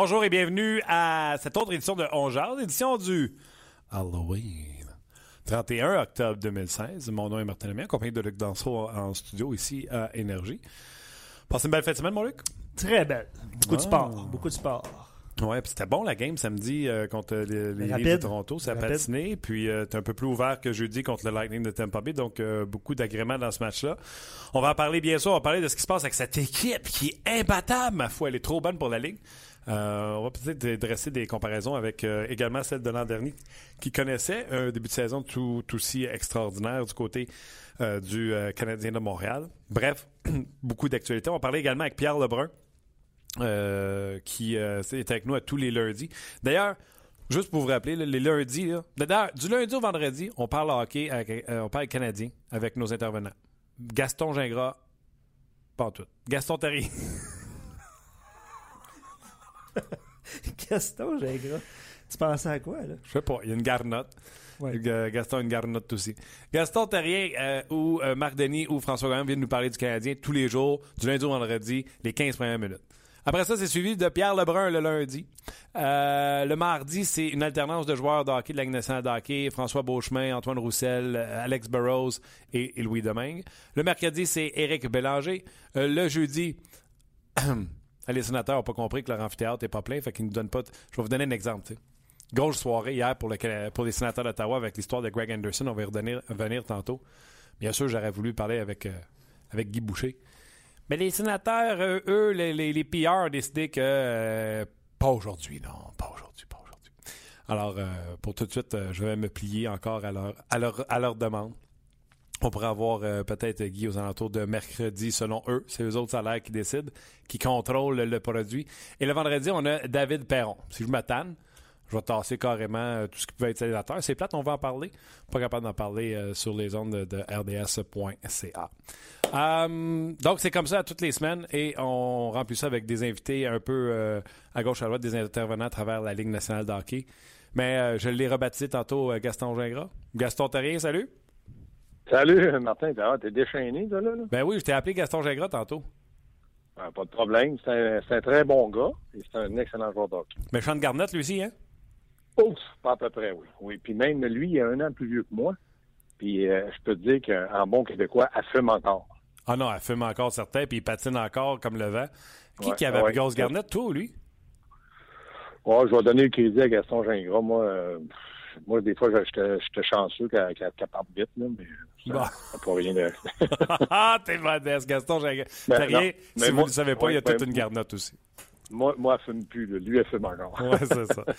Bonjour et bienvenue à cette autre édition de On Jase, édition du Halloween. 31 octobre 2016. Mon nom est Martin Lemay, accompagné de Luc Danseau en studio ici à Énergie. Passez une belle fête de semaine, mon Luc? Très belle. Beaucoup de Ah. sport. Beaucoup de sport. Ouais, puis c'était bon la game samedi euh, contre les, les de Toronto. Ça a patiné. Puis euh, t'es un peu plus ouvert que jeudi contre le Lightning de Tampa Bay. Donc euh, beaucoup d'agréments dans ce match-là. On va en parler bien sûr. On va parler de ce qui se passe avec cette équipe qui est imbattable, ma foi. Elle est trop bonne pour la Ligue. Euh, on va peut-être dresser des comparaisons avec euh, également celle de l'an dernier qui connaissait un début de saison tout aussi extraordinaire du côté euh, du Canadien de Montréal. Bref, beaucoup d'actualités. On parler également avec Pierre Lebrun qui est avec nous à tous les lundis. D'ailleurs, juste pour vous rappeler, les lundis, là, du lundi au vendredi, on parle hockey, avec, on parle canadien avec nos intervenants. Gaston Gingras, pas tout. Gaston Terrier. Gaston Gingras. Tu pensais à quoi, là? Je sais pas, il y a une garnotte. Ouais. Ga- Gaston a une garnotte aussi. Gaston Terrier euh, ou euh, Marc Denis ou François Gagnon viennent nous parler du Canadien tous les jours, du lundi au vendredi, les 15 premières minutes. Après ça, c'est suivi de Pierre Lebrun le lundi. Euh, le mardi, c'est une alternance de joueurs de hockey de la Ligue nationale de hockey. François Beauchemin, Antoine Roussel, euh, Alex Burrows et, et Louis Domingue. Le mercredi, c'est Éric Bélanger. Euh, le jeudi, les sénateurs n'ont pas compris que leur amphithéâtre n'est pas plein, fait qu'ils nous donnent pas... Je vais vous donner un exemple. tu sais. Grosse soirée hier pour, les sénateurs d'Ottawa avec l'histoire de Greg Anderson. On va y revenir, venir tantôt. Bien sûr, j'aurais voulu parler avec, euh, avec Guy Boucher. Mais les sénateurs, euh, eux, les, les, les PR, ont décidé que euh, pas aujourd'hui, non, pas aujourd'hui, pas aujourd'hui. Alors, pour tout de suite, je vais me plier encore à leur, à leur, à leur demande. On pourrait avoir euh, peut-être Guy aux alentours de mercredi, selon eux. C'est eux autres salaires qui décident, qui contrôlent le produit. Et le vendredi, on a David Perron. Si je me je vais tasser carrément euh, tout ce qui peut être sénateur. C'est plate, on va en parler. Pas capable d'en parler euh, sur les ondes de, rds.ca. Donc, c'est comme ça toutes les semaines et on remplit ça avec des invités un peu à gauche, à droite, des intervenants à travers la Ligue nationale de hockey. Mais je l'ai rebaptisé tantôt Gaston Gingras. Gaston Terrien, salut. Salut, Martin. T'es déchaîné, toi, là? là? Ben oui, je t'ai appelé Gaston Gingras tantôt. Ah, pas de problème. C'est un, très bon gars et c'est un excellent joueur de hockey. Méchant de Garnett, lui aussi, hein? Ouf, pas à peu près, oui. Oui, puis même lui, il est un an plus vieux que moi. Puis euh, je peux te dire qu'en bon québécois, elle fume encore. Ah non, elle fume encore certain, puis il patine encore comme le vent. Qui Ouais, qui avait ouais. grosse Garnett, toi ou lui? Ouais, je vais donner le crédit à Gaston Gingras. Moi, euh, moi des fois, j'étais chanceux qu'elle qu'elle parte vite, là, mais Bon. pas rien de... ah, t'es modeste, Gaston. Ben, si vous ne le savez pas, ouais, il y a ben, toute une Garnett aussi. moi, moi, elle fume plus. là. Lui, elle fume encore. Ouais, c'est ça.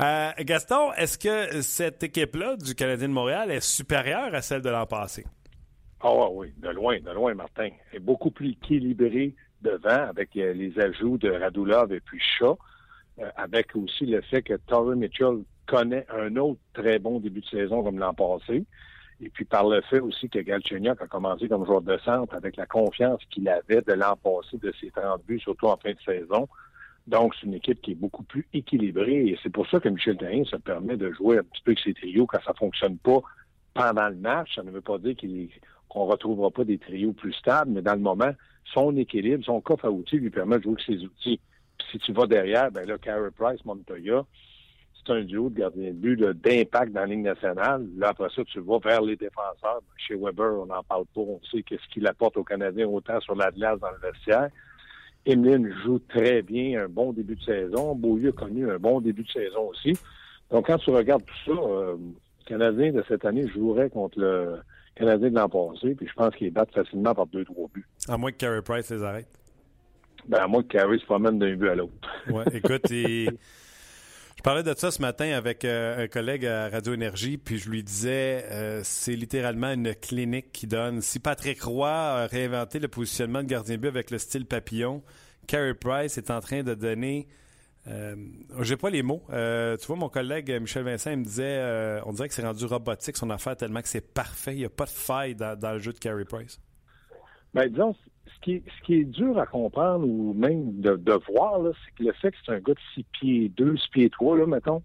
Euh, Gaston, est-ce que cette équipe-là du Canadien de Montréal est supérieure à celle de l'an passé? Ah oui, de loin, de loin, Martin. Elle est beaucoup plus équilibrée devant avec euh, les ajouts de Radulov et puis Shaw, euh, avec aussi le fait que Torrey Mitchell connaît un autre très bon début de saison comme l'an passé. Et puis par le fait aussi que Galchenyuk a commencé comme joueur de centre avec la confiance qu'il avait de l'an passé de ses 30 buts, surtout en fin de saison. Donc, c'est une équipe qui est beaucoup plus équilibrée et c'est pour ça que Michel Therrien se permet de jouer un petit peu avec ses trios quand ça fonctionne pas pendant le match. Ça ne veut pas dire qu'on ne retrouvera pas des trios plus stables, mais dans le moment, son équilibre, son coffre à outils lui permet de jouer avec ses outils. Puis si tu vas derrière, ben là, Carey Price, Montoya, c'est un duo de gardien de but d'impact dans la Ligue nationale. Là, après ça, tu vas vers les défenseurs. Chez Weber, on n'en parle pas. On sait qu'est-ce qu'il apporte aux Canadiens autant sur la glace dans le vestiaire. Emeline joue très bien, un bon début de saison. Beaulieu a connu un bon début de saison aussi. Donc, quand tu regardes tout ça, euh, le Canadien de cette année jouerait contre le Canadien de l'an passé, puis je pense qu'ils battent facilement par deux, trois buts. À moins que Carey Price les arrête. Ben, à moins que Carey se promène d'un but à l'autre. Ouais, écoute, il- Je parlais de ça ce matin avec euh, un collègue à Radio Énergie, puis je lui disais, euh, c'est littéralement une clinique qui donne. Si Patrick Roy a réinventé le positionnement de gardien but avec le style papillon, Carey Price est en train de donner. Euh, J'ai pas les mots. Euh, tu vois, mon collègue Michel Vincent il me disait, euh, on dirait que c'est rendu robotique son affaire tellement que c'est parfait. Il n'y a pas de faille dans, le jeu de Carey Price. Ben disons, ce qui, est, dur à comprendre ou même de, voir, c'est que le fait que c'est un gars de 6 pieds 2, 6 pieds 3, là, mettons,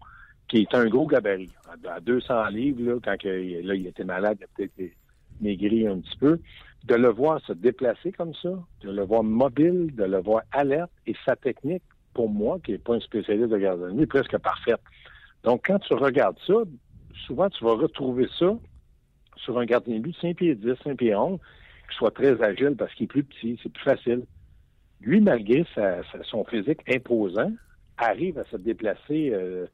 qui est un gros gabarit. À 200 livres, quand il était malade, il a peut-être maigri un petit peu. De le voir se déplacer comme ça, de le voir mobile, de le voir alerte, et sa technique, pour moi, qui n'est pas un spécialiste de gardien est presque parfaite. Donc, quand tu regardes ça, souvent, tu vas retrouver ça sur un gardien de but de 5 pieds 10, 5 pieds 11, qui soit très agile parce qu'il est plus petit, c'est plus facile. Lui, malgré son physique imposant, arrive à se déplacer euh,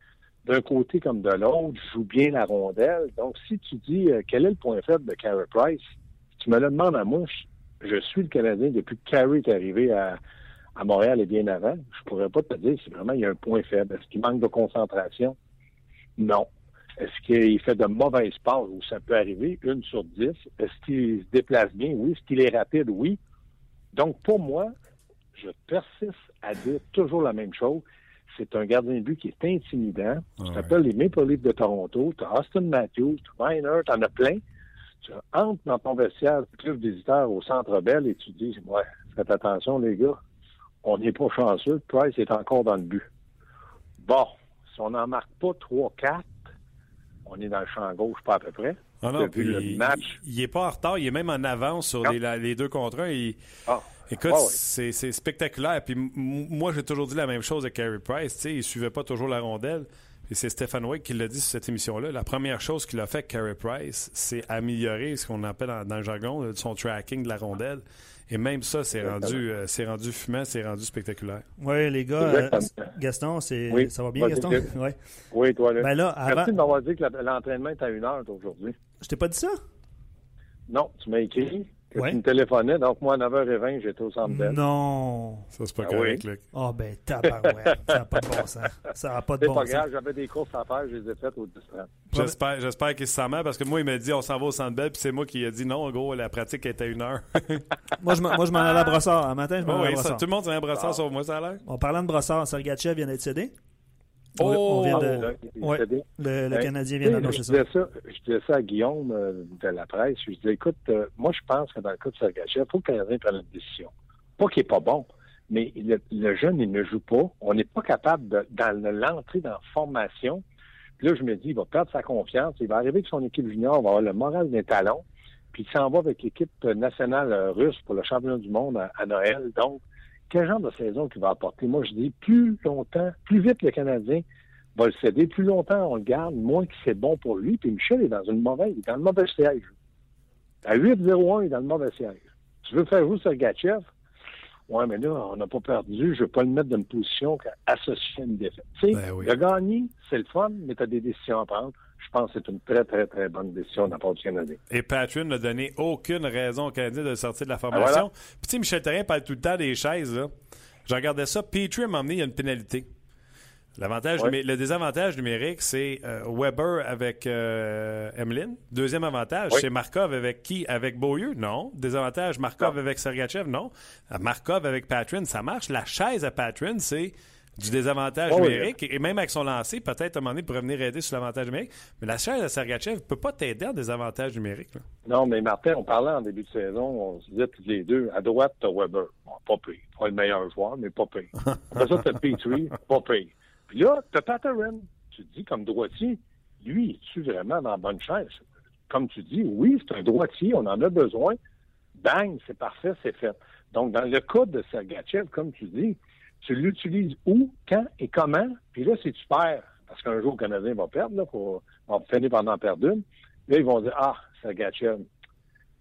d'un côté comme de l'autre, joue bien la rondelle. Donc, si tu dis euh, quel est le point faible de Carey Price, si tu me le demandes à moi, je, je suis le Canadien depuis que Carey est arrivé à, à Montréal et bien avant. Je pourrais pas te dire si vraiment il y a un point faible. Est-ce qu'il manque de concentration? Non. Est-ce qu'il fait de mauvaises passes? Où ça peut arriver, une sur dix? Est-ce qu'il se déplace bien? Oui. Est-ce qu'il est rapide? Oui. Donc, pour moi, je persiste à dire toujours la même chose. C'est un gardien de but qui est intimidant. Ah tu t'appelles les Maple Leafs de Toronto, tu as Austin Matthews, tu as Reiner, tu en as plein. Tu entres dans ton vestiaire du club visiteur au Centre Bell et tu dis, ouais, faites attention les gars, on n'est pas chanceux, Price est encore dans le but. Bon, si on n'en marque pas 3-4, on est dans le champ gauche pas à peu près. Ah non, puis match. il, il est pas en retard, il est même en avance sur les, la, les, deux contre un. Il, ah. Écoute, ah c'est spectaculaire. Puis moi, j'ai toujours dit la même chose de Carey Price. T'sais, il suivait pas toujours la rondelle. Et c'est Stéphane Wake qui l'a dit sur cette émission-là. La première chose qu'il a fait, Carey Price, c'est améliorer ce qu'on appelle dans, dans, le jargon son tracking de la rondelle. Et même ça, c'est rendu, euh, c'est rendu fumant, c'est rendu spectaculaire. Oui, les gars, euh, Gaston, oui. ça va bien, Gaston? Ouais. Oui, toi, là. Ben là avant... Merci de m'avoir dit que l'entraînement est à une heure aujourd'hui. Je t'ai pas dit ça? Non, tu m'as écrit. Ouais. tu me téléphonais, donc moi, à 9h20, j'étais au centre belle. Non! Ça, c'est pas ah, correct, oui? Ah, oh, ben, tabarouette. ça n'a pas de bon sens. Ça n'a pas de bon pas sens. grave, j'avais des courses à faire, je les ai faites au 10 J'espère, j'espère qu'il se sent mal parce que moi, il m'a dit on s'en va au centre belle, puis c'est moi qui ai dit non, en gros, la pratique était à une heure. moi, je moi, je m'en allais à Brossard. Un matin, je m'en oh, allais oui, à Brossard. Ça, tout le monde s'en allait à Brossard, ah. sauf moi, ça a l'air. En parlant de Brossard, Sergachev vient d'être cédé. Oh, on vient de... là, ouais, le, le Canadien vient d'annoncer ça. ça. Je disais ça à Guillaume euh, de la presse. Je disais, écoute, euh, moi, je pense que dans le cas de Sergachev, il faut que le Canadien prenne une décision. Pas qu'il n'est pas bon, mais le, le, jeune, il ne joue pas. On n'est pas capable, de, dans l'entrée dans la formation, puis là, je me dis, il va perdre sa confiance. Il va arriver avec son équipe junior, va avoir le moral des talons, puis il s'en va avec l'équipe nationale russe pour le championnat du monde à, à Noël. Donc, quel genre de saison qu'il va apporter? Moi, je dis, plus longtemps, plus vite le Canadien va le céder, plus longtemps on le garde, moins que c'est bon pour lui. Puis Michel est dans une mauvaise, il est dans le mauvais siège. À 8-0-1, il est dans le mauvais siège. Tu veux faire jouer Sergachev? Ouais, mais là, on n'a pas perdu. Je ne veux pas le mettre dans une position associée à une défaite. Tu sais, ben oui. c'est le fun, mais tu as des décisions à prendre. Je pense que c'est une très, très, très bonne décision de la part du Canadien. Et Patrick n'a donné aucune raison au Canadien de sortir de la formation. Ah, voilà. Puis, tu sais, Michel Therrien parle tout le temps des chaises, là. Je regardais ça. Petrie m'a emmené, il y a une pénalité. L'avantage, Ouais. le désavantage numérique, c'est euh, Weber avec euh, Emeline. Deuxième avantage, c'est Markov avec qui? Avec Beaulieu? Non. Désavantage, Markov Non. avec Sergachev? Non. Euh, Markov avec Patrin, ça marche. La chaise à Patrin, c'est du désavantage Oh, oui. numérique. Et même avec son lancer, peut-être à un moment donné, pourrait venir aider sur l'avantage numérique. Mais la chaise à Sergachev ne peut pas t'aider en désavantage numérique. là. Non, mais Martin, on parlait en début de saison, on se disait tous les deux, à droite, t'as Weber. Bon, pas pire. Pas le meilleur joueur, mais pas pire. Après ça, t'as Petrie, pas pire. Puis là, t'as Patterson. Tu te dis, comme droitier, lui, es-tu vraiment dans la bonne chaise? Comme tu dis, oui, c'est un droitier, on en a besoin. Bang, c'est parfait, c'est fait. Donc, dans le cas de Sergachev, comme tu dis, tu l'utilises où, quand et comment, puis là, si tu perds, parce qu'un jour, le Canadien va perdre, là, pour, va finir par en perdre une, là, ils vont dire, ah, Sergachev.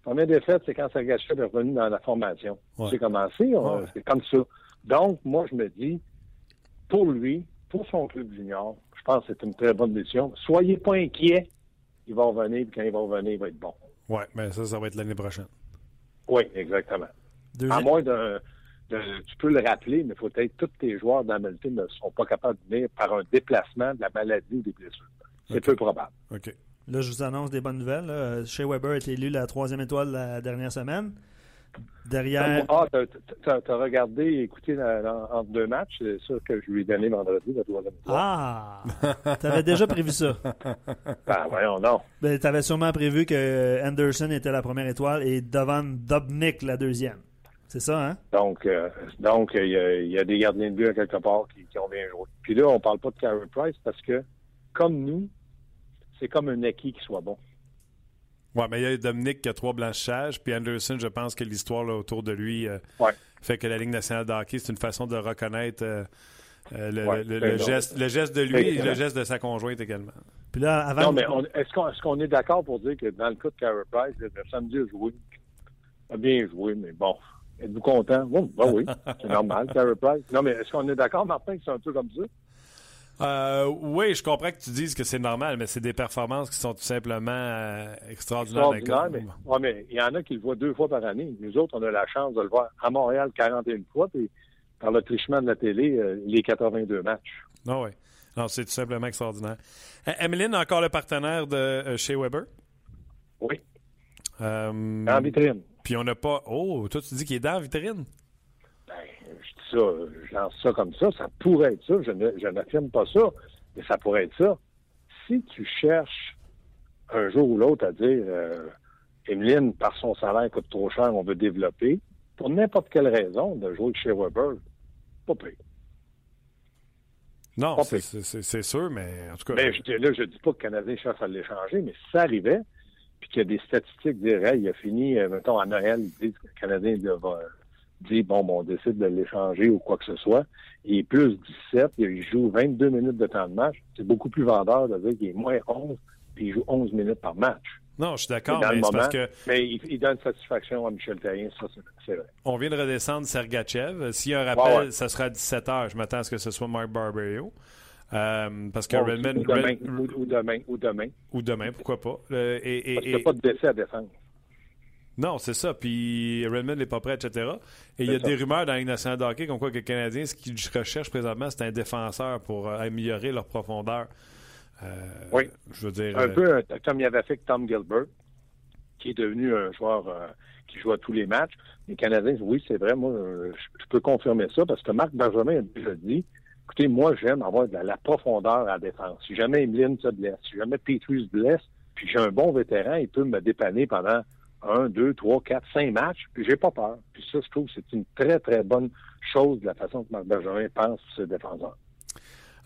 Première défaite, c'est quand Sergachev est revenu dans la formation. Ouais. C'est commencé, on- Ouais. c'est comme ça. Donc, moi, je me dis, pour lui, pour son club junior, je pense que c'est une très bonne décision. Soyez pas inquiets, il va revenir, puis quand il va revenir, il va être bon. Ouais, mais ça, ça va être l'année prochaine. Oui, exactement. À moins d'un tu peux le rappeler, mais il faut être tous tes joueurs d'Hamilton ne sont pas capables de venir par un déplacement de la maladie ou des blessures. C'est peu probable. OK. Là, je vous annonce des bonnes nouvelles. Shea Weber a été élu la troisième étoile la dernière semaine. Derrière. Ah, t'as as, regardé et écouté entre deux matchs. C'est ça que je lui ai donné vendredi, la troisième. Ah! T'avais déjà prévu ça. Ben, voyons, non. Ben, t'avais sûrement prévu que Anderson était la première étoile et Dovan Dobnik la deuxième. C'est ça, hein? Donc, euh, donc il y, a des gardiens de but à quelque part qui, qui ont bien joué. Puis là, on parle pas de Carey Price parce que, comme nous, c'est comme un acquis qui soit bon. Oui, mais il y a Dominique qui a trois blanchages, puis Anderson, je pense que l'histoire autour de lui euh, fait que la Ligue nationale de hockey, c'est une façon de reconnaître euh, euh, le, geste, le geste de lui et le geste de sa conjointe également. Puis là, avant... Non, mais est-ce qu'on est, d'accord pour dire que dans le cas de Carey Price, le samedi a joué, a bien joué, mais bon, êtes-vous content? Bon, ben oui, c'est normal, Carey Price. Non, mais est-ce qu'on est d'accord, Martin, que c'est un peu comme ça? Euh, oui, je comprends que tu dises que c'est normal, mais c'est des performances qui sont tout simplement euh, extraordinaires. mais, mais il y en a qui le voient deux fois par année. Nous autres, on a la chance de le voir à Montréal 41 fois, puis par le trichement de la télé, euh, les 82 matchs. Non, ah oui. Non, c'est tout simplement extraordinaire. Emeline, encore le partenaire de chez Weber? Oui. en vitrine. Puis on n'a pas. Oh, toi, tu dis qu'il est dans la vitrine? Ça, je lance ça comme ça, ça pourrait être ça, je, n'affirme pas ça, mais ça pourrait être ça. Si tu cherches un jour ou l'autre à dire euh, Emeline, par son salaire coûte trop cher, on veut développer, pour n'importe quelle raison, de jouer chez Weber, pas pire. Non, c'est sûr, mais en tout cas. Mais je, là, je dis pas que le Canadien cherche à l'échanger, mais si ça arrivait, puis qu'il y a des statistiques qui diraient, il a fini, euh, mettons, à Noël, ils disent que le Canadien va, dit, bon, bon, on décide de l'échanger ou quoi que ce soit, il est plus 17, il joue 22 minutes de temps de match, c'est beaucoup plus vendeur de dire qu'il est moins 11, puis il joue 11 minutes par match. Non, je suis d'accord, mais, parce que... Mais il, donne satisfaction à Michel Terrien, ça, c'est vrai. On vient de redescendre Sergachev. S'il y a un rappel, ça sera à 17 h. Je m'attends à ce que ce soit Mark Barberio. Euh, parce que Redmond... Ou demain, ou, demain, ou demain. Ou demain, pourquoi pas. Euh, et, parce qu'il n'y a pas de décès à défendre. Non, c'est ça. Puis Redmond n'est pas prêt, etc. Et il y a des rumeurs dans la Ligue nationale de hockey comme quoi que les Canadiens, ce qu'ils recherchent présentement, c'est un défenseur pour euh, améliorer leur profondeur. Euh, oui. Je veux dire. Un euh, peu comme il y avait fait avec Tom Gilbert, qui est devenu un joueur qui joue à tous les matchs. Les Canadiens, oui, c'est vrai. Moi, je, peux confirmer ça parce que Marc Benjamin a déjà dit écoutez, moi, j'aime avoir de la, profondeur à la défense. Si jamais Emeline se blesse, si jamais Petrus se blesse, puis j'ai un bon vétéran, il peut me dépanner pendant un, deux, trois, quatre, cinq matchs, puis j'ai pas peur. Puis ça, je trouve que c'est une très, très bonne chose de la façon que Marc Bergerin pense ce défenseur.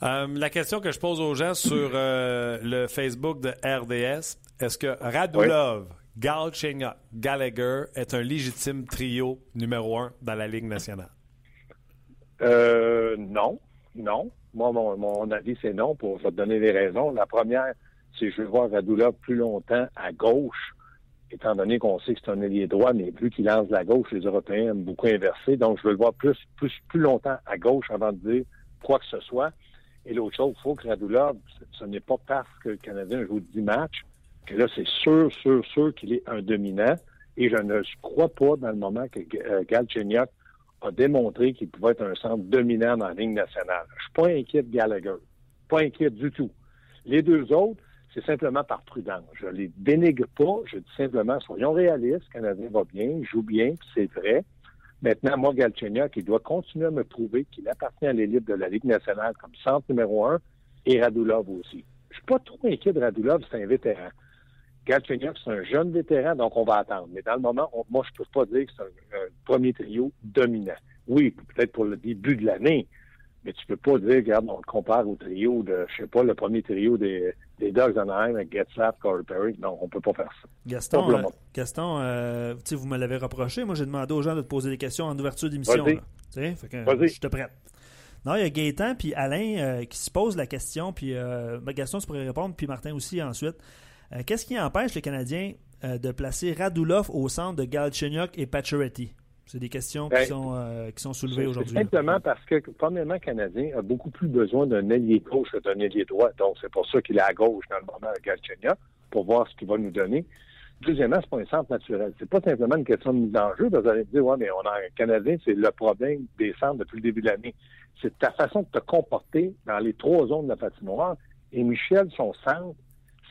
Euh, la question que je pose aux gens sur euh, le Facebook de RDS, est-ce que Radulov, oui. Gallagher est un légitime trio numéro un dans la Ligue nationale? Euh, non, non. Moi, mon, mon avis, c'est non, pour te donner les raisons. La première, c'est que je veux voir Radulov plus longtemps à gauche étant donné qu'on sait que c'est un ailier droit, mais plus qu'il lance la gauche, les Européens aiment beaucoup inverser. Donc, je veux le voir plus, plus, plus longtemps à gauche avant de dire quoi que ce soit. Et l'autre chose, il faut que Radulov, ce n'est pas parce que le Canadien joue 10 matchs que là, c'est sûr, sûr, sûr qu'il est un dominant. Et je ne crois pas dans le moment que euh, Galchenyuk a démontré qu'il pouvait être un centre dominant dans la ligne nationale. Je suis pas inquiet de Gallagher. Pas inquiet du tout. Les deux autres, c'est simplement par prudence. Je les dénigre pas, je dis simplement, soyons réalistes, Canadien va bien, joue bien, c'est vrai. Maintenant, moi, Galchenyuk, il doit continuer à me prouver qu'il appartient à l'élite de la Ligue nationale comme centre numéro un, et Radulov aussi. Je suis pas trop inquiet de Radulov, c'est un vétéran. Galchenyuk, c'est un jeune vétéran, donc on va attendre. Mais dans le moment, moi, je peux pas dire que c'est un, premier trio dominant. Oui, peut-être pour le début de l'année, mais tu peux pas dire, regarde, on le compare au trio de, je sais pas, le premier trio des, des Dogs Anaheim avec Getzlaff, Corey Perry. Non, on peut pas faire ça. Gaston, euh, Gaston euh, vous me l'avez reproché. Moi, j'ai demandé aux gens de te poser des questions en ouverture d'émission. Vas-y. Je te prête. Non, il y a Gaétan puis Alain euh, qui se posent la question, puis ben, Gaston, tu pourrais répondre, puis Martin aussi ensuite. Qu'est-ce qui empêche les Canadiens de placer Radulov au centre de Galchenyuk et Pacioretty? C'est des questions qui, ben, sont, euh, qui sont soulevées aujourd'hui. Simplement parce que, premièrement, le Canadien a beaucoup plus besoin d'un ailier gauche que d'un ailier droit. Donc, c'est pour ça qu'il est à gauche dans le moment à Galchenia, pour voir ce qu'il va nous donner. Deuxièmement, c'est pas un centre naturel. C'est pas simplement une question de mise en jeu. Vous allez me dire, ouais, mais on a un Canadien, c'est le problème des centres depuis le début de l'année. C'est ta façon de te comporter dans les trois zones de la patinoire. Et Michel, son centre,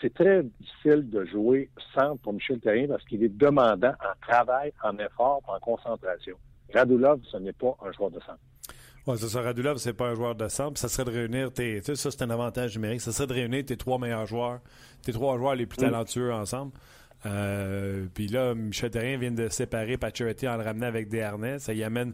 c'est très difficile de jouer centre pour Michel Terrien parce qu'il est demandant en travail, en effort, en concentration. Radulov, ce n'est pas un joueur de centre. Oui, ça, Radulov, c'est pas un joueur de centre. Ça serait de réunir tes. Tu sais, ça, c'est un avantage numérique. Ça serait de réunir tes trois meilleurs joueurs, tes trois joueurs les plus mm. talentueux ensemble. Euh, puis là, Michel Terrien vient de séparer Pacioretty en le ramenant avec des harnais. Ça y amène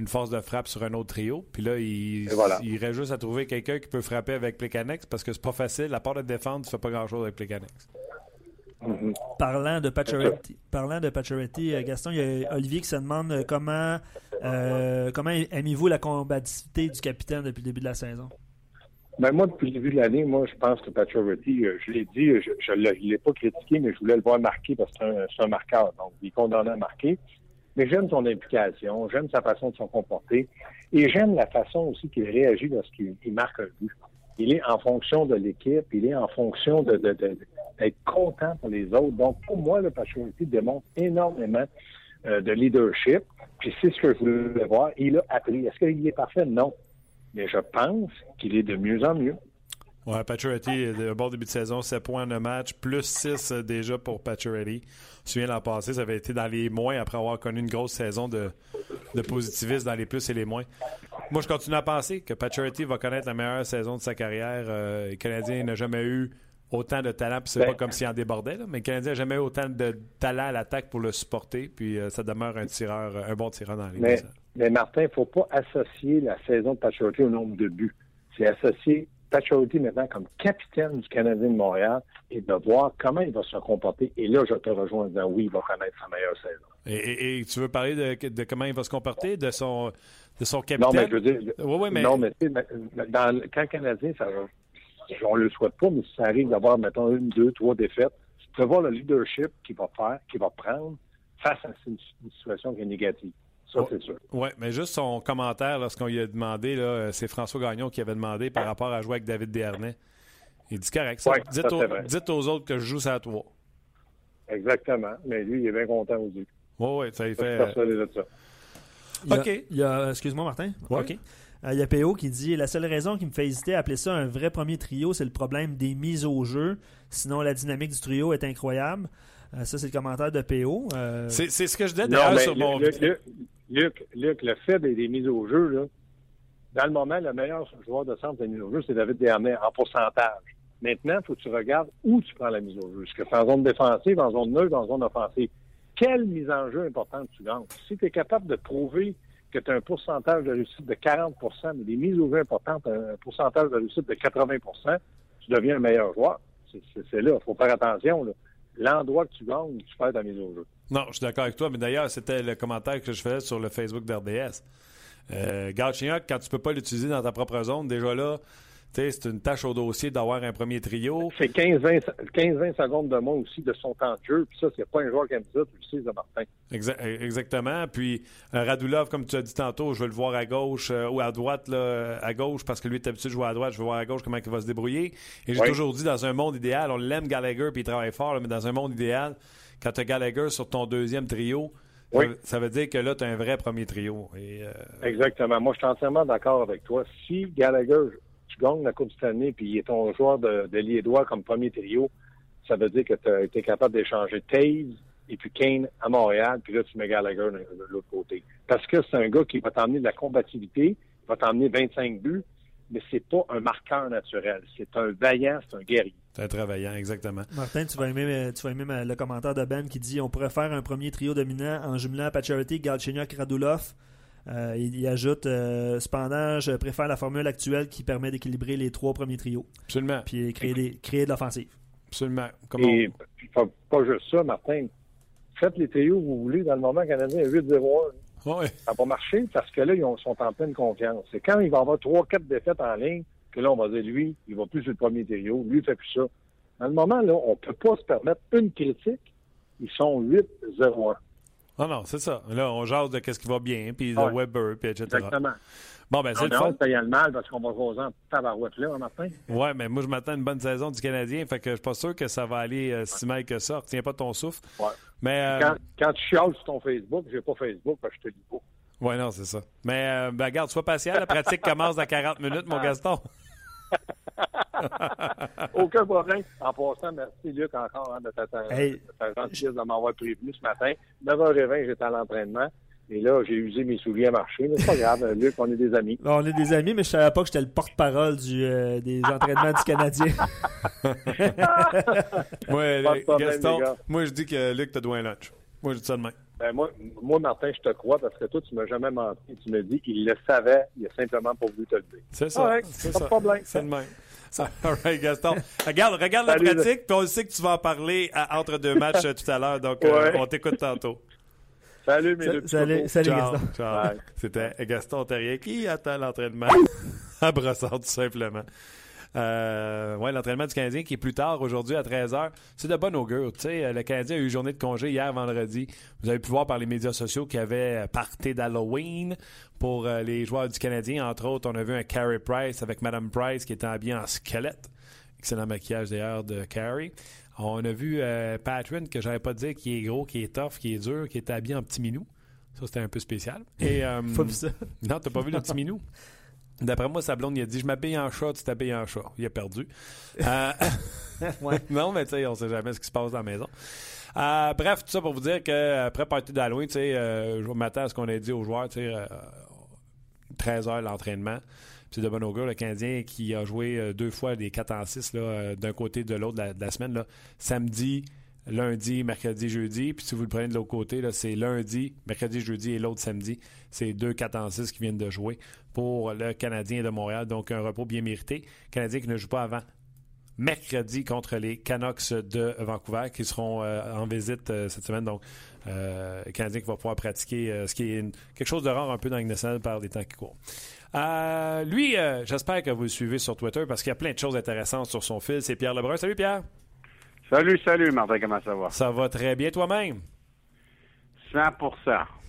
une force de frappe sur un autre trio. Puis là, il, il irait juste à trouver quelqu'un qui peut frapper avec Plekanex parce que c'est pas facile. À part de défendre, tu fais pas grand-chose avec Plekanex. Mm-hmm. Parlant de Pacioretty, parlant de euh, Gaston, il y a Olivier qui se demande euh, comment, comment aimez-vous la combativité du capitaine depuis le début de la saison? Ben moi, depuis le début de l'année, moi, je pense que Pacioretty, euh, je l'ai dit, je ne l'ai pas critiqué, mais je voulais le voir marquer parce que c'est un, marqueur. Donc, il est condamné à marquer. Mais j'aime son implication, j'aime sa façon de se comporter et j'aime la façon aussi qu'il réagit lorsqu'il marque un but. Il est en fonction de l'équipe, il est en fonction de, d'être content pour les autres. Donc, pour moi, le Pacioretty démontre énormément euh, de leadership. Puis c'est ce que je voulais voir. Il a appris. Est-ce qu'il est parfait? Non mais je pense qu'il est de mieux en mieux. Oui, Pacioretty, un bon début de saison, 7 points de match, plus 6 euh, déjà pour Pacioretty. Je me souviens l'an passé, ça avait été dans les moins après avoir connu une grosse saison de, de positivisme dans les plus et les moins. Moi, je continue à penser que Pacioretty va connaître la meilleure saison de sa carrière. Euh, le Canadien n'a jamais eu autant de talent, puis c'est pas ben. comme s'il en débordait, mais le Canadien n'a jamais eu autant de talent à l'attaque pour le supporter, puis euh, ça demeure un tireur, un bon tireur dans les mais, mais Martin, il ne faut pas associer la saison de Pacioretty au nombre de buts. C'est associer Pacioretty maintenant comme capitaine du Canadien de Montréal et de voir comment il va se comporter. Et là, je te rejoins en disant oui, il va connaître sa meilleure saison. Et, tu veux parler de, comment il va se comporter, de son, de son capitaine? Non, mais je veux dire, oui, mais... Non, mais dans, quand le Canadien, ça, on ne le souhaite pas, mais si ça arrive d'avoir, mettons, une, deux, trois défaites, peux voir le leadership qu'il va faire, qu'il va prendre face à une situation qui est négative. Ça, c'est sûr. Oui, mais juste son commentaire lorsqu'on lui a demandé, là, c'est François Gagnon qui avait demandé par rapport à jouer avec David Desharnais. Il dit correct. dites, aux, autres que je joue ça à toi. Exactement. Mais lui, il est bien content aussi. Oui, oui, ça lui fait. De ça. OK. Il y a, excuse-moi, Martin. OK. Euh, il y a PO qui dit La seule raison qui me fait hésiter à appeler ça un vrai premier trio, c'est le problème des mises au jeu. Sinon, la dynamique du trio est incroyable. Euh, ça, c'est le commentaire de PO. Euh, c'est ce que je disais d'ailleurs sur mon. Luc, Luc, le fait des, mises au jeu, là, dans le moment, le meilleur joueur de centre des mises au jeu, c'est David Desharnais en pourcentage. Maintenant, il faut que tu regardes où tu prends la mise au jeu. Est-ce que c'est en zone défensive, en zone neutre, en zone offensive? Quelle mise en jeu importante tu gagnes? Si tu es capable de prouver que tu as un pourcentage de réussite de 40 mais des mises au jeu importantes, un pourcentage de réussite de 80% tu deviens un meilleur joueur. C'est là. Il faut faire attention. L'endroit que tu gagnes, tu fais ta mise au jeu. Non, je suis d'accord avec toi, mais d'ailleurs, c'était le commentaire que je faisais sur le Facebook d'RDS. Euh, quand tu peux pas l'utiliser dans ta propre zone, déjà là, c'est une tâche au dossier d'avoir un premier trio. C'est 15-20 secondes de moins aussi de son temps de jeu. Puis ça, c'est pas un joueur qui aime ça, tu le sais, Martin. exactement. Puis euh, Radulov, comme tu as dit tantôt, je veux le voir à gauche euh, ou à droite, là, à gauche, parce que lui est habitué de jouer à droite. Je veux voir à gauche comment il va se débrouiller. Et j'ai toujours dit, dans un monde idéal, on l'aime Gallagher, puis il travaille fort, mais dans un monde idéal, quand tu as Gallagher sur ton deuxième trio, ça, veut dire que là, tu as un vrai premier trio. Euh, exactement. Moi, je suis entièrement d'accord avec toi. Si Gallagher, tu gagnes la Coupe année puis il est ton joueur de, de droit comme premier trio, ça veut dire que tu as été capable d'échanger Taze et puis Kane à Montréal, puis là, tu mets Gallagher de, l'autre côté. Parce que c'est un gars qui va t'emmener de la combativité, va t'emmener 25 buts, mais c'est pas un marqueur naturel. C'est un vaillant, c'est un guerrier. C'est un travaillant, exactement. Martin, tu vas, aimer, tu vas aimer le commentaire de Ben qui dit on pourrait faire un premier trio dominant en jumelant Pacioretty, Galchenyuk, Radulov. Euh, il, ajoute euh, cependant, je préfère la formule actuelle qui permet d'équilibrer les trois premiers trios. Absolument. Puis créer, des, créer de l'offensive. Absolument. Comment... Et pas juste ça, Martin. Faites les trios que vous voulez dans le moment canadien 8-0-1. Ça va marcher parce que là, ils sont en pleine confiance. C'est quand il va avoir trois, quatre défaites en ligne que là, on va dire, lui, il va plus sur le premier trio, lui, il fait plus ça. Dans le moment, là, on ne peut pas se permettre une critique. Ils sont 8-0-1. Ah non, c'est ça. Là, on jase de qu'est-ce qui va bien, puis de Weber, puis etc. Exactement. Bon, ben, c'est le fun. le mal parce qu'on va jouer en tabarouette là, Martin? Oui, mais moi, je m'attends à une bonne saison du Canadien. Fait que je suis pas sûr que ça va aller euh, si mal que ça. Retiens pas ton souffle. Ouais. Mais, euh, quand, tu chiales sur ton Facebook, j'ai pas Facebook parce que je te dis pas. Oui, non, c'est ça. Mais, euh, ben, regarde, sois patient. La pratique commence dans 40 minutes, mon Gaston. Aucun problème. En passant, merci Luc encore hein, de ta, gentillesse de m'avoir prévenu ce matin. 9h20, j'étais à l'entraînement. Et là, j'ai usé mes souliers à marcher. Mais c'est pas grave, Luc, on est des amis. on est des amis, mais je savais pas que j'étais le porte-parole euh, des entraînements du Canadien. ouais, Gaston, moi je dis que Luc te doit un lunch. Moi, je dis ça de même. Ben, moi, moi, Martin, je te crois parce que toi, tu m'as jamais menti. Tu me dis qu'il le savait, il a simplement pas voulu te le dire. C'est ça. c'est pas de problème. C'est le même. All right, Gaston. Regarde, regarde la pratique, puis on sait que tu vas en parler entre deux matchs euh, tout à l'heure, donc euh, on t'écoute tantôt. Salut, mes deux Salut, salut Gaston. Ciao. C'était Gaston Terrier qui attend l'entraînement à Brossard, tout simplement. Euh, ouais, l'entraînement du Canadien qui est plus tard aujourd'hui à 13h. C'est de bonne augure. sais, le Canadien a eu une journée de congé hier vendredi. Vous avez pu voir par les médias sociaux qu'il y avait party d'Halloween pour euh, les joueurs du Canadien. Entre autres, on a vu un Carey Price avec Madame Price qui était habillée en squelette. Excellent maquillage d'ailleurs de Carey. On a vu euh, Patrick, que j'avais pas dit, qui est gros, qui est tough, qui est dur, qui est habillé en petit minou. Ça, c'était un peu spécial. Et, euh, pas vu ça. Non, t'as pas vu le petit minou? D'après moi, sa blonde, il a dit Je m'habille en chat, tu t'habilles en chat. Il a perdu. Euh, non, mais tu sais, on sait jamais ce qui se passe dans la maison. Euh, bref, tout ça pour vous dire qu'après partir d'Halloween, tu sais, euh, je m'attends à ce qu'on ait dit aux joueurs, tu sais, 13 heures l'entraînement. C'est de bon augure, le Canadien qui a joué deux fois des 4 en 6 d'un côté de l'autre de, la, semaine. Là. Samedi, lundi, mercredi, jeudi. Puis si vous le prenez de l'autre côté, c'est lundi, mercredi, jeudi et l'autre samedi. C'est deux 4 en 6 qui viennent de jouer pour le Canadien de Montréal. Donc, un repos bien mérité. Canadien qui ne joue pas avant mercredi contre les Canucks de Vancouver qui seront euh, en visite euh, cette semaine. Donc, euh, Canadien qui va pouvoir pratiquer ce qui est quelque chose de rare un peu dans le par les temps qui courent. lui, j'espère que vous le suivez sur Twitter parce qu'il y a plein de choses intéressantes sur son fil. C'est Pierre Lebrun. Salut Pierre. Salut, salut Martin, comment ça va? Ça va très bien toi-même? 100%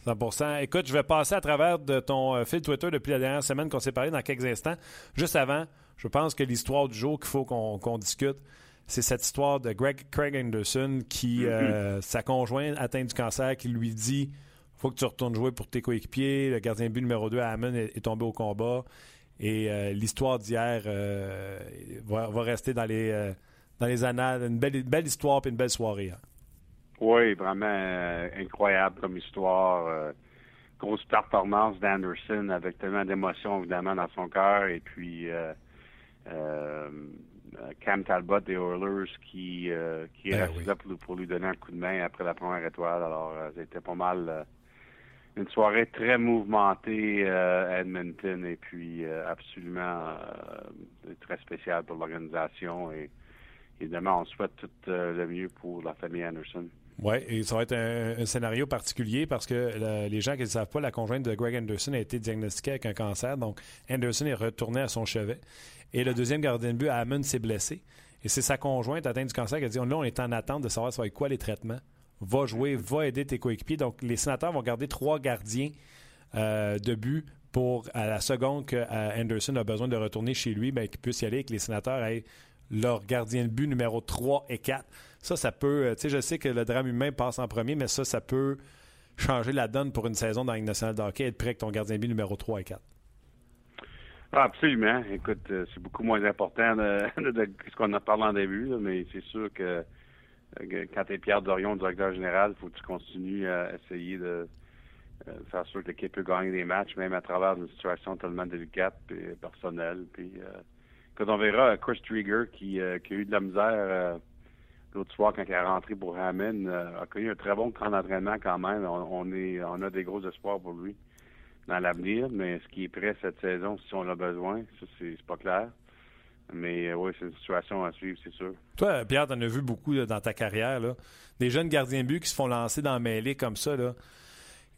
100% Écoute, je vais passer à travers de ton euh, fil Twitter depuis la dernière semaine qu'on s'est parlé dans quelques instants. Juste avant, je pense que l'histoire du jour qu'il faut qu'on discute, c'est cette histoire de Greg, Craig Anderson qui, euh, mm-hmm. sa conjointe atteinte du cancer, qui lui dit faut que tu retournes jouer pour tes coéquipiers. Le gardien de but numéro 2, Hammond, est, est tombé au combat. Et euh, l'histoire d'hier va, rester dans les, dans les annales. Une belle, belle histoire et une belle soirée. Hein. Oui, vraiment euh, incroyable comme histoire. Euh, grosse performance d'Anderson avec tellement d'émotions évidemment dans son cœur. Et puis euh, Cam Talbot des Oilers qui, qui est ben là pour, lui donner un coup de main après la première étoile. Alors c'était pas mal une soirée très mouvementée à Edmonton et puis absolument très spéciale pour l'organisation. Et évidemment, on souhaite tout le mieux pour la famille Anderson. Oui, et ça va être un, scénario particulier parce que les gens qui ne savent pas, la conjointe de Greg Anderson a été diagnostiquée avec un cancer. Donc, Anderson est retourné à son chevet. Et le deuxième gardien de but, Hammond, s'est blessé. Et c'est sa conjointe atteinte du cancer qui a dit Là, on est en attente de savoir ça va être quoi les traitements. Va jouer, va aider tes coéquipiers. Donc, les sénateurs vont garder trois gardiens euh, de but pour, à la seconde que euh, Anderson a besoin de retourner chez lui, ben, qu'il puisse y aller et que les sénateurs aient leur gardien de but numéro 3 et 4. Ça, ça peut. Euh, tu sais, je sais que le drame humain passe en premier, mais ça, ça peut changer la donne pour une saison dans la nationale de hockey, être prêt avec ton gardien de but numéro 3 et 4. Ah, absolument. Écoute, euh, c'est beaucoup moins important de, ce qu'on a parlé en début, mais c'est sûr que euh, quand tu es Pierre Dorion, directeur général, il faut que tu continues à essayer de faire sûr que l'équipe peut gagner des matchs, même à travers une situation tellement délicate et personnelle. Puis, on verra Chris Trigger qui, qui, a eu de la misère l'autre soir, quand il est rentré pour Hammond, euh, a connu un très bon camp d'entraînement quand même. On, est, on a des gros espoirs pour lui dans l'avenir, mais ce qui est prêt cette saison, si on a besoin, ça, c'est pas clair. Mais euh, oui, c'est une situation à suivre, c'est sûr. Toi, Pierre, tu en as vu beaucoup dans ta carrière. Des jeunes gardiens but qui se font lancer dans la mêlée comme ça. Là.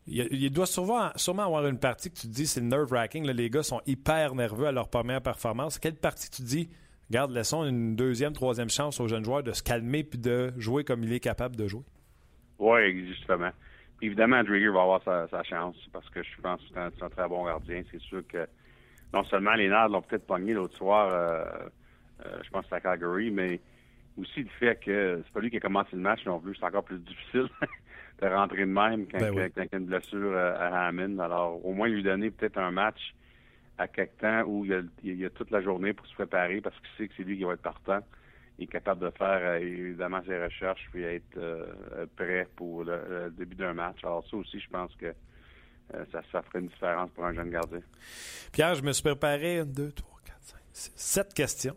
Il, doit sûrement, sûrement avoir une partie que tu dis c'est nerve-wracking. Les gars sont hyper nerveux à leur première performance. Quelle partie tu dis Garde, laissons une deuxième, troisième chance aux jeunes joueurs de se calmer puis de jouer comme il est capable de jouer? Oui, justement. évidemment, Drieger va avoir sa, chance parce que je pense que c'est un, très bon gardien. C'est sûr que non seulement les Nards l'ont peut-être pogné l'autre soir, euh, euh, je pense que c'est à Calgary, mais aussi le fait que c'est pas lui qui a commencé le match non plus. C'est encore plus difficile de rentrer de même quand, ben il y a une blessure à Hammond. Alors, au moins lui donner peut-être un match à quelque temps où il y, a, toute la journée pour se préparer parce qu'il sait que c'est lui qui va être partant. Il est capable de faire euh, évidemment ses recherches puis être euh, prêt pour le, début d'un match. Alors ça aussi, je pense que euh, ça, ça ferait une différence pour un jeune gardien. Pierre, je me suis préparé une, deux, trois, sept questions.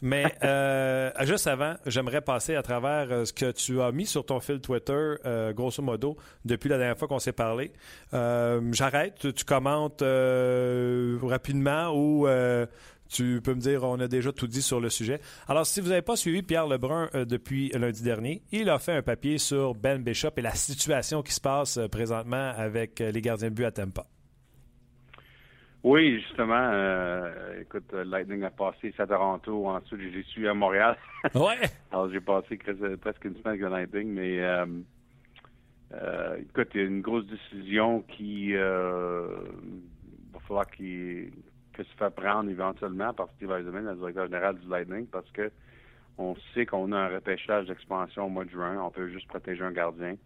Mais euh, juste avant, j'aimerais passer à travers euh, ce que tu as mis sur ton fil Twitter, euh, grosso modo, depuis la dernière fois qu'on s'est parlé. J'arrête, tu commentes rapidement ou tu peux me dire, on a déjà tout dit sur le sujet. Alors, si vous n'avez pas suivi Pierre Lebrun depuis lundi dernier, il a fait un papier sur Ben Bishop et la situation qui se passe présentement avec les gardiens de but à Tampa. Oui, justement. Euh, écoute, Lightning a passé à Toronto. Ensuite, j'ai su à Montréal. Ouais. Alors, j'ai passé presque une semaine avec le Lightning, mais euh, euh, écoute, il y a une grosse décision qui euh, va falloir qu'il que se fait prendre éventuellement par Steve Eisenman, le directeur général du Lightning, parce que on sait qu'on a un repêchage d'expansion au mois de juin. On peut juste protéger un gardien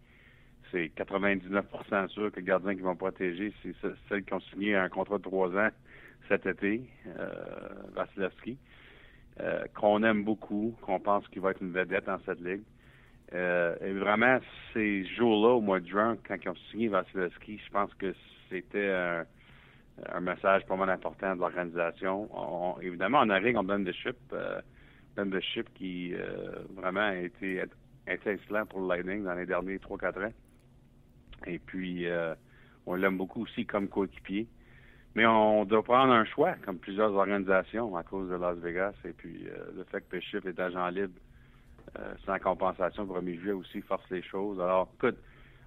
c'est 99% sûr que les gardiens qui vont protéger, c'est celles qui ont signé un contrat de trois ans cet été, euh, Vasilevski, euh, qu'on aime beaucoup, qu'on pense qu'il va être une vedette dans cette ligue. Euh, et vraiment, ces jours-là, au mois de juin, quand ils ont signé Vasilevski, je pense que c'était un, message pas mal important de l'organisation. évidemment, on arrive en Bishop, euh, Bishop qui euh, vraiment a été excellent pour le Lightning dans les derniers 3-4 ans. Et puis, euh, on l'aime beaucoup aussi comme coéquipier. Mais on doit prendre un choix, comme plusieurs organisations, à cause de Las Vegas. Et puis, euh, le fait que Bishop est agent libre euh, sans compensation pour 1er juillet aussi force les choses. Alors, écoute,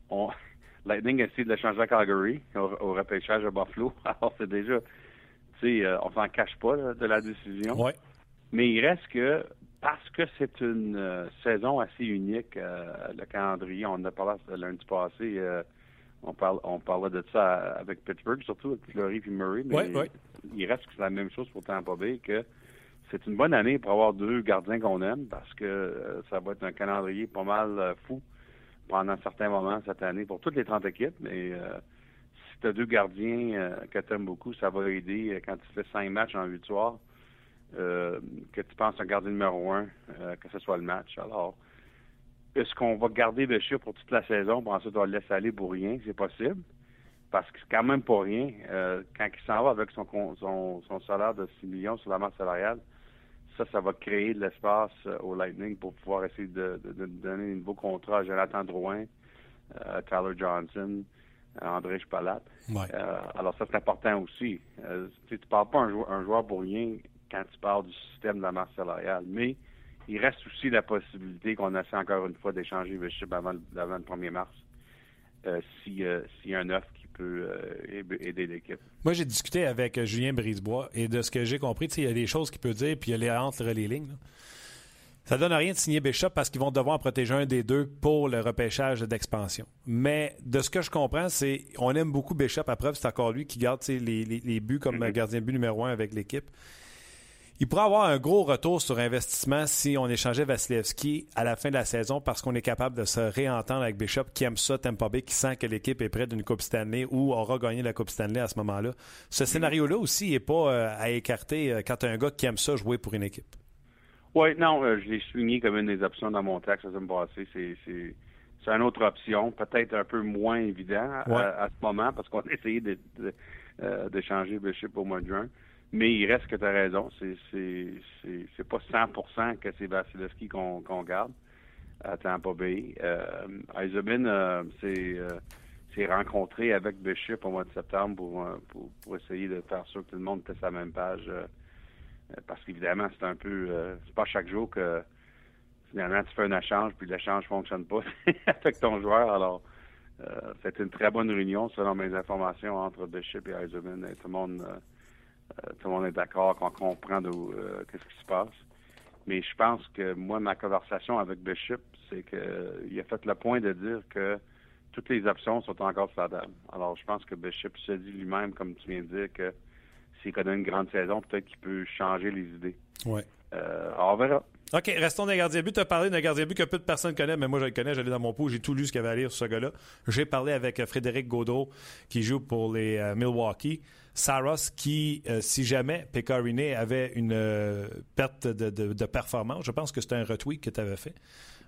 on, Lightning a essayé de le changer à Calgary, au, repêchage à Buffalo. Alors, c'est déjà, tu sais, on s'en cache pas de la décision. Ouais. Mais il reste que parce que c'est une euh, saison assez unique, euh, le calendrier, on en a parlé lundi passé, euh, on, parle, on parlait de ça avec Pittsburgh, surtout avec Fleury et Murray, mais il reste que c'est la même chose pour Tampa Bay, que c'est une bonne année pour avoir deux gardiens qu'on aime, parce que ça va être un calendrier pas mal fou pendant certains moments cette année pour toutes les 30 équipes, mais si tu as deux gardiens que tu aimes beaucoup, ça va aider quand tu fais cinq matchs en huit soirs. Euh, que tu penses un gardien numéro un, euh, que ce soit le match. Alors, est-ce qu'on va garder le chien pour toute la saison, pour ensuite on le laisse aller pour rien? C'est possible. Parce que c'est quand même pas rien. Euh, quand il s'en va avec son, son, salaire de 6 millions sur la masse salariale, ça, ça va créer de l'espace au Lightning pour pouvoir essayer de, donner un nouveau contrat à Jonathan Drouin, à Tyler Johnson, à André Spalat. alors ça, c'est important aussi. tu ne parles pas un un joueur pour rien quand tu parles du système de la masse salariale. Mais il reste aussi la possibilité qu'on essaie encore une fois d'échanger Bishop avant, avant, le 1er mars. Euh, euh, s'il y a un offre qui peut euh, aider l'équipe. Moi, j'ai discuté avec Julien Brisebois et de ce que j'ai compris, il y a des choses qu'il peut dire, puis il y a les entre les lignes. Ça donne rien de signer Bishop parce qu'ils vont devoir protéger un des deux pour le repêchage d'expansion. Mais de ce que je comprends, c'est on aime beaucoup Bishop. À preuve, c'est encore lui qui garde les, les, buts comme mm-hmm. gardien de but numéro un avec l'équipe. Il pourrait avoir un gros retour sur investissement si on échangeait Vasilevski à la fin de la saison parce qu'on est capable de se réentendre avec Bishop qui aime ça, Tampa Bay, qui sent que l'équipe est prête d'une Coupe Stanley ou aura gagné la Coupe Stanley à ce moment-là. Ce scénario-là aussi n'est pas euh, à écarter euh, quand tu as un gars qui aime ça jouer pour une équipe. Oui, non, euh, je l'ai souligné comme une des options dans mon texte ça me passé. C'est, c'est, c'est une autre option, peut-être un peu moins évident à, ce moment parce qu'on a essayé de, changer Bishop au mois de juin. Mais il reste que tu as raison. C'est, pas 100% que c'est Vasilevski qu'on, garde à Tampa Bay. Euh, euh, euh, s'est, rencontré avec Bishop au mois de septembre pour, pour, pour, essayer de faire sûr que tout le monde était sur la même page. parce qu'évidemment, c'est un peu... c'est pas chaque jour que finalement tu fais un échange puis l'échange fonctionne pas avec ton joueur. Alors, c'est une très bonne réunion, selon mes informations, entre Bishop et Eisenman. Tout le monde euh, tout le monde est d'accord, qu'on comprend de euh, qu'est-ce qui se passe. Mais je pense que moi, ma conversation avec Bishop, c'est qu'il a fait le point de dire que toutes les options sont encore sur la table. Alors, je pense que Bishop se dit lui-même, comme tu viens de dire, que s'il connaît une grande saison, peut-être qu'il peut changer les idées. Oui. Euh, on verra. OK, restons dans les gardiens but. Tu as parlé d'un gardien but que peu de personnes connaissent, mais moi, je le connais. J'allais dans mon pot, j'ai tout lu ce qu'il y avait à lire sur ce gars-là. J'ai parlé avec euh, Frédéric Gaudreau, qui joue pour les euh, Milwaukee. Saros, qui, si jamais Pecorine avait une perte de, performance, je pense que c'était un retweet que tu avais fait.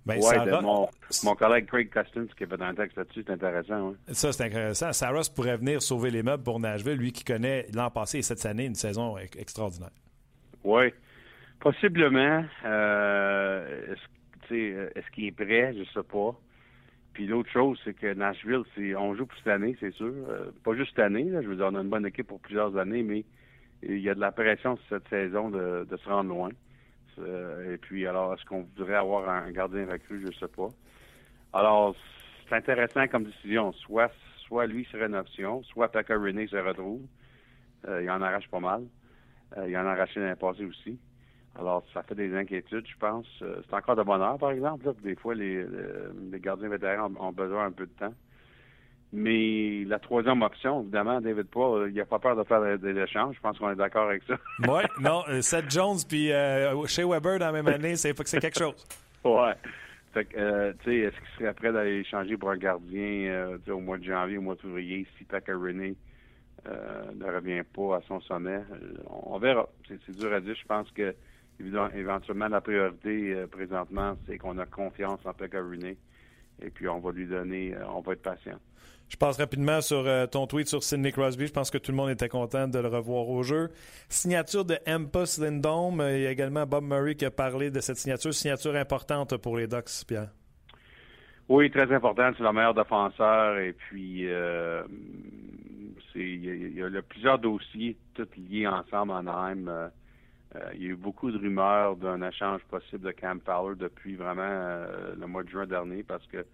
Ben, mon, mon, collègue Craig Custins qui a fait un texte là-dessus, c'est intéressant. Ça, c'est intéressant. Saros pourrait venir sauver les meubles pour Nashville, lui qui connaît l'an passé et cette année une saison extraordinaire. Oui. Possiblement. Euh, est-ce, est-ce qu'il est prêt? Je sais pas. Puis l'autre chose, c'est que Nashville, on joue pour cette année, c'est sûr. Euh, pas juste cette année, je veux dire, on a une bonne équipe pour plusieurs années, mais il y a de la pression cette saison de, se rendre loin. Euh, et puis, alors, est-ce qu'on voudrait avoir un gardien recru? Je sais pas. Alors, c'est intéressant comme décision. Soit, soit lui serait une option, soit Packer René se retrouve. il en arrache pas mal. il en a arraché l'année passée aussi. Alors, ça fait des inquiétudes, je pense. Euh, c'est encore de bonheur, par exemple. Des fois, les, gardiens vétérans ont, besoin un peu de temps. Mais la troisième option, évidemment, David Paul, euh, il n'a pas peur de faire des, échanges. Je pense qu'on est d'accord avec ça. oui, non, euh, Seth Jones puis Shea Weber dans la même année, c'est c'est quelque chose. ouais. Fait que, tu sais, est-ce qu'il serait prêt d'aller échanger pour un gardien au mois de janvier, au mois de février, si Packer René ne revient pas à son sommet? On, verra. C'est dur à dire. Je pense que éventuellement, la priorité euh, présentement, c'est qu'on a confiance en Pekka Et puis, on va lui donner, euh, on va être patient. Je passe rapidement sur euh, ton tweet sur Sidney Crosby. Je pense que tout le monde était content de le revoir au jeu. Signature de Empus Lindome. Il y a également Bob Murray qui a parlé de cette signature. Signature importante pour les Ducks, Pierre. Oui, très importante. C'est le meilleur défenseur. Et puis, il y, a plusieurs dossiers, tous liés ensemble en Anaheim. Euh, il y a eu beaucoup de rumeurs d'un échange possible de Cam Fowler depuis vraiment euh, le mois de juin dernier parce que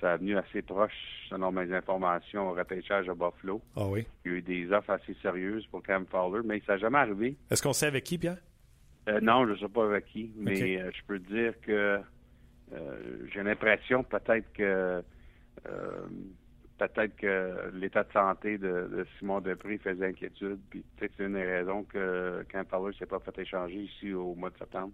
ça a venu assez proche, selon mes informations, au repêchage à Buffalo. Ah oui. Il y a eu des offres assez sérieuses pour Cam Fowler, mais ça n'a jamais arrivé. Est-ce qu'on sait avec qui, Pierre? Euh, non, je ne sais pas avec qui, mais je peux dire que j'ai l'impression peut-être que peut-être que l'état de santé de, Simon Depré faisait inquiétude. Puis peut-être c'est une des raisons que quand ne s'est pas fait échanger ici au mois de septembre.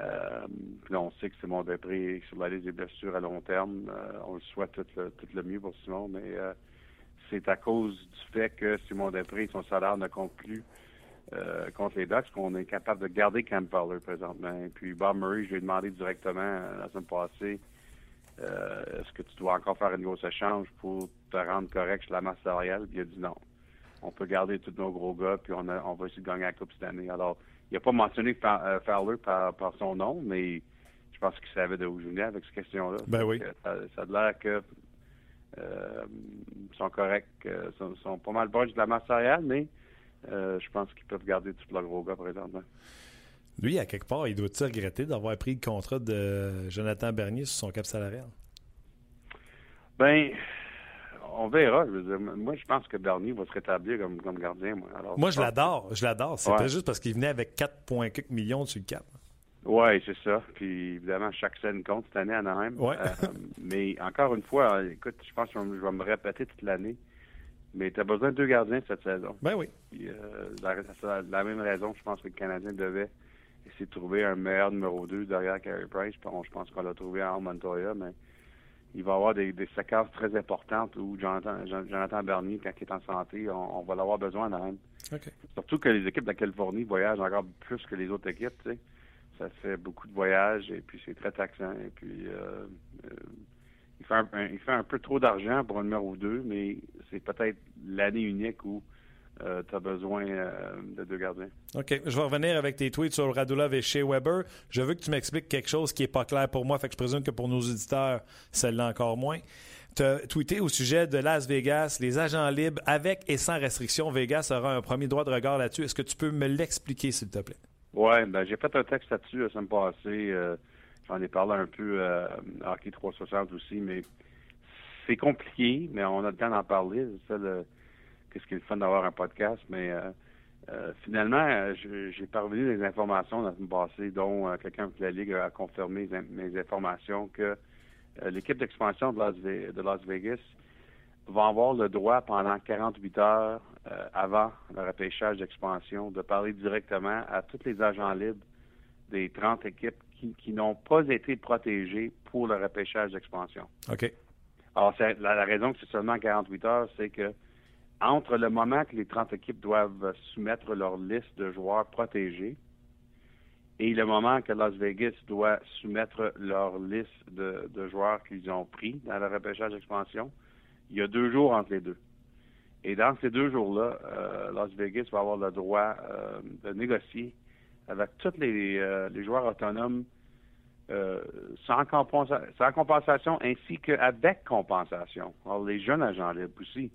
Euh, puis on sait que Simon Depré est sur la liste des blessures à long terme. Euh, on le souhaite tout le, mieux pour Simon, mais euh, c'est à cause du fait que Simon Depré, son salaire ne compte plus contre les Ducks qu'on est capable de garder Cam Fowler présentement. Et puis Bob Murray, je lui ai demandé directement la semaine passée euh, est-ce que tu dois encore faire une grosse échange pour te rendre correct sur la masse salariale? Puis il a dit non. On peut garder tous nos gros gars, puis on, va essayer de gagner la Coupe cette année. Alors, il n'a pas mentionné euh, Fowler par, son nom, mais je pense qu'il savait de où je venais avec cette question-là. Ben oui. Ça, a l'air que euh, sont corrects, sont, sont, pas mal proches de la masse salariale, mais je pense qu'ils peuvent garder tous leurs gros gars présentement. Lui, à quelque part, il doit-il regretter d'avoir pris le contrat de Jonathan Bernier sur son cap salarial? Ben, on verra. moi, je pense que Bernier va se rétablir comme, gardien. Moi, je l'adore. Je l'adore. C'était juste parce qu'il venait avec 4,4 millions sur le cap. Oui, c'est ça. Puis évidemment, chaque scène compte cette année à Anaheim. Ouais. Euh, mais encore une fois, écoute, je pense que je vais me répéter toute l'année. Mais tu as besoin de deux gardiens cette saison. Ben oui. Puis, euh, la, la, même raison, je pense que le Canadien devait essayer de trouver un meilleur numéro 2 derrière Carey Price. je pense qu'on l'a trouvé en Montoya, mais il va y avoir des, séquences très importantes où Jonathan, Jonathan Bernier, quand il est en santé, on, va l'avoir besoin dans Surtout que les équipes de la Californie voyagent encore plus que les autres équipes. Ça fait beaucoup de voyages et puis c'est très taxant. Et puis euh, euh, il, fait un, il fait un peu trop d'argent pour un numéro 2, mais c'est peut-être l'année unique où euh, tu as besoin euh, de deux gardiens. OK. Je vais revenir avec tes tweets sur Radulov et Shea Weber. Je veux que tu m'expliques quelque chose qui n'est pas clair pour moi, fait que je présume que pour nos auditeurs, celle-là encore moins. Tu as tweeté au sujet de Las Vegas, les agents libres avec et sans restriction. Vegas aura un premier droit de regard là-dessus. Est-ce que tu peux me l'expliquer, s'il te plaît? Oui, ben, j'ai fait un texte là-dessus la semaine passée. Euh, j'en ai parlé un peu à Hockey 360 aussi, mais c'est compliqué, mais on a le temps d'en parler. C'est le qu'est-ce qui est le fun d'avoir un podcast, mais euh, euh, finalement, euh, j'ai parvenu des informations dans le passé, dont quelqu'un de la Ligue a confirmé mes informations que l'équipe d'expansion de Las, Vegas va avoir le droit pendant 48 heures avant le repêchage d'expansion de parler directement à tous les agents libres des 30 équipes qui, n'ont pas été protégées pour le repêchage d'expansion. OK. Alors, la, la, raison que c'est seulement 48 heures, c'est que entre le moment que les 30 équipes doivent soumettre leur liste de joueurs protégés et le moment que Las Vegas doit soumettre leur liste de, joueurs qu'ils ont pris dans le repêchage d'expansion, il y a deux jours entre les deux. Et dans ces deux jours-là, euh, Las Vegas va avoir le droit euh, de négocier avec tous les, euh, joueurs autonomes sans, sans, compensation ainsi qu'avec compensation. Alors, les jeunes agents libres aussi.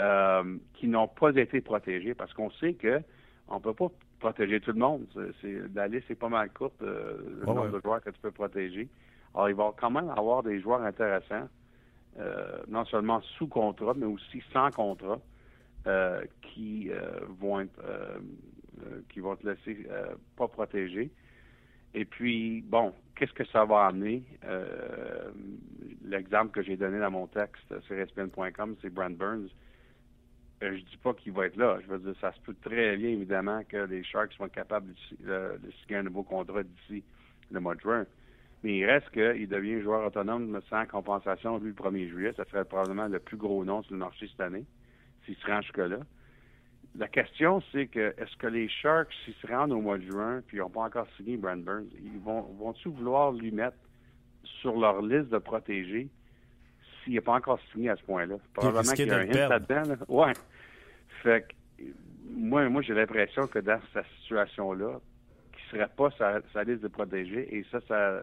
Euh, qui n'ont pas été protégés parce qu'on sait que on peut pas protéger tout le monde. C'est, la liste est pas mal courte, euh, le nombre de joueurs que tu peux protéger. Alors, il va quand même avoir des joueurs intéressants, euh, non seulement sous contrat, mais aussi sans contrat, qui vont être qui vont te laisser pas protégés. Et puis, bon, qu'est-ce que ça va amener? l'exemple que j'ai donné dans mon texte sur ESPN.com, c'est Brand Burns je dis pas qu'il va être là. Je veux dire, ça se peut très bien, évidemment, que les Sharks soient capables de, signer un nouveau contrat d'ici le mois de juin. Mais il reste qu'il devient joueur autonome sans compensation vu le 1er juillet. Ça serait probablement le plus gros nom sur le marché cette année, s'il se rend jusque-là. La question, c'est que est-ce que les Sharks, s'ils se rendent au mois de juin, puis ils n'ont pas encore signé Brand Burns, ils vont, vont-ils vouloir lui mettre sur leur liste de protégés s'il n'est pas encore signé à ce point-là. Probablement qu'il y a un hint là-dedans. Ouais. Fait que, moi, moi j'ai l'impression que dans cette situation-là, qu'il ne serait pas sa, liste de protégés, et ça, ça,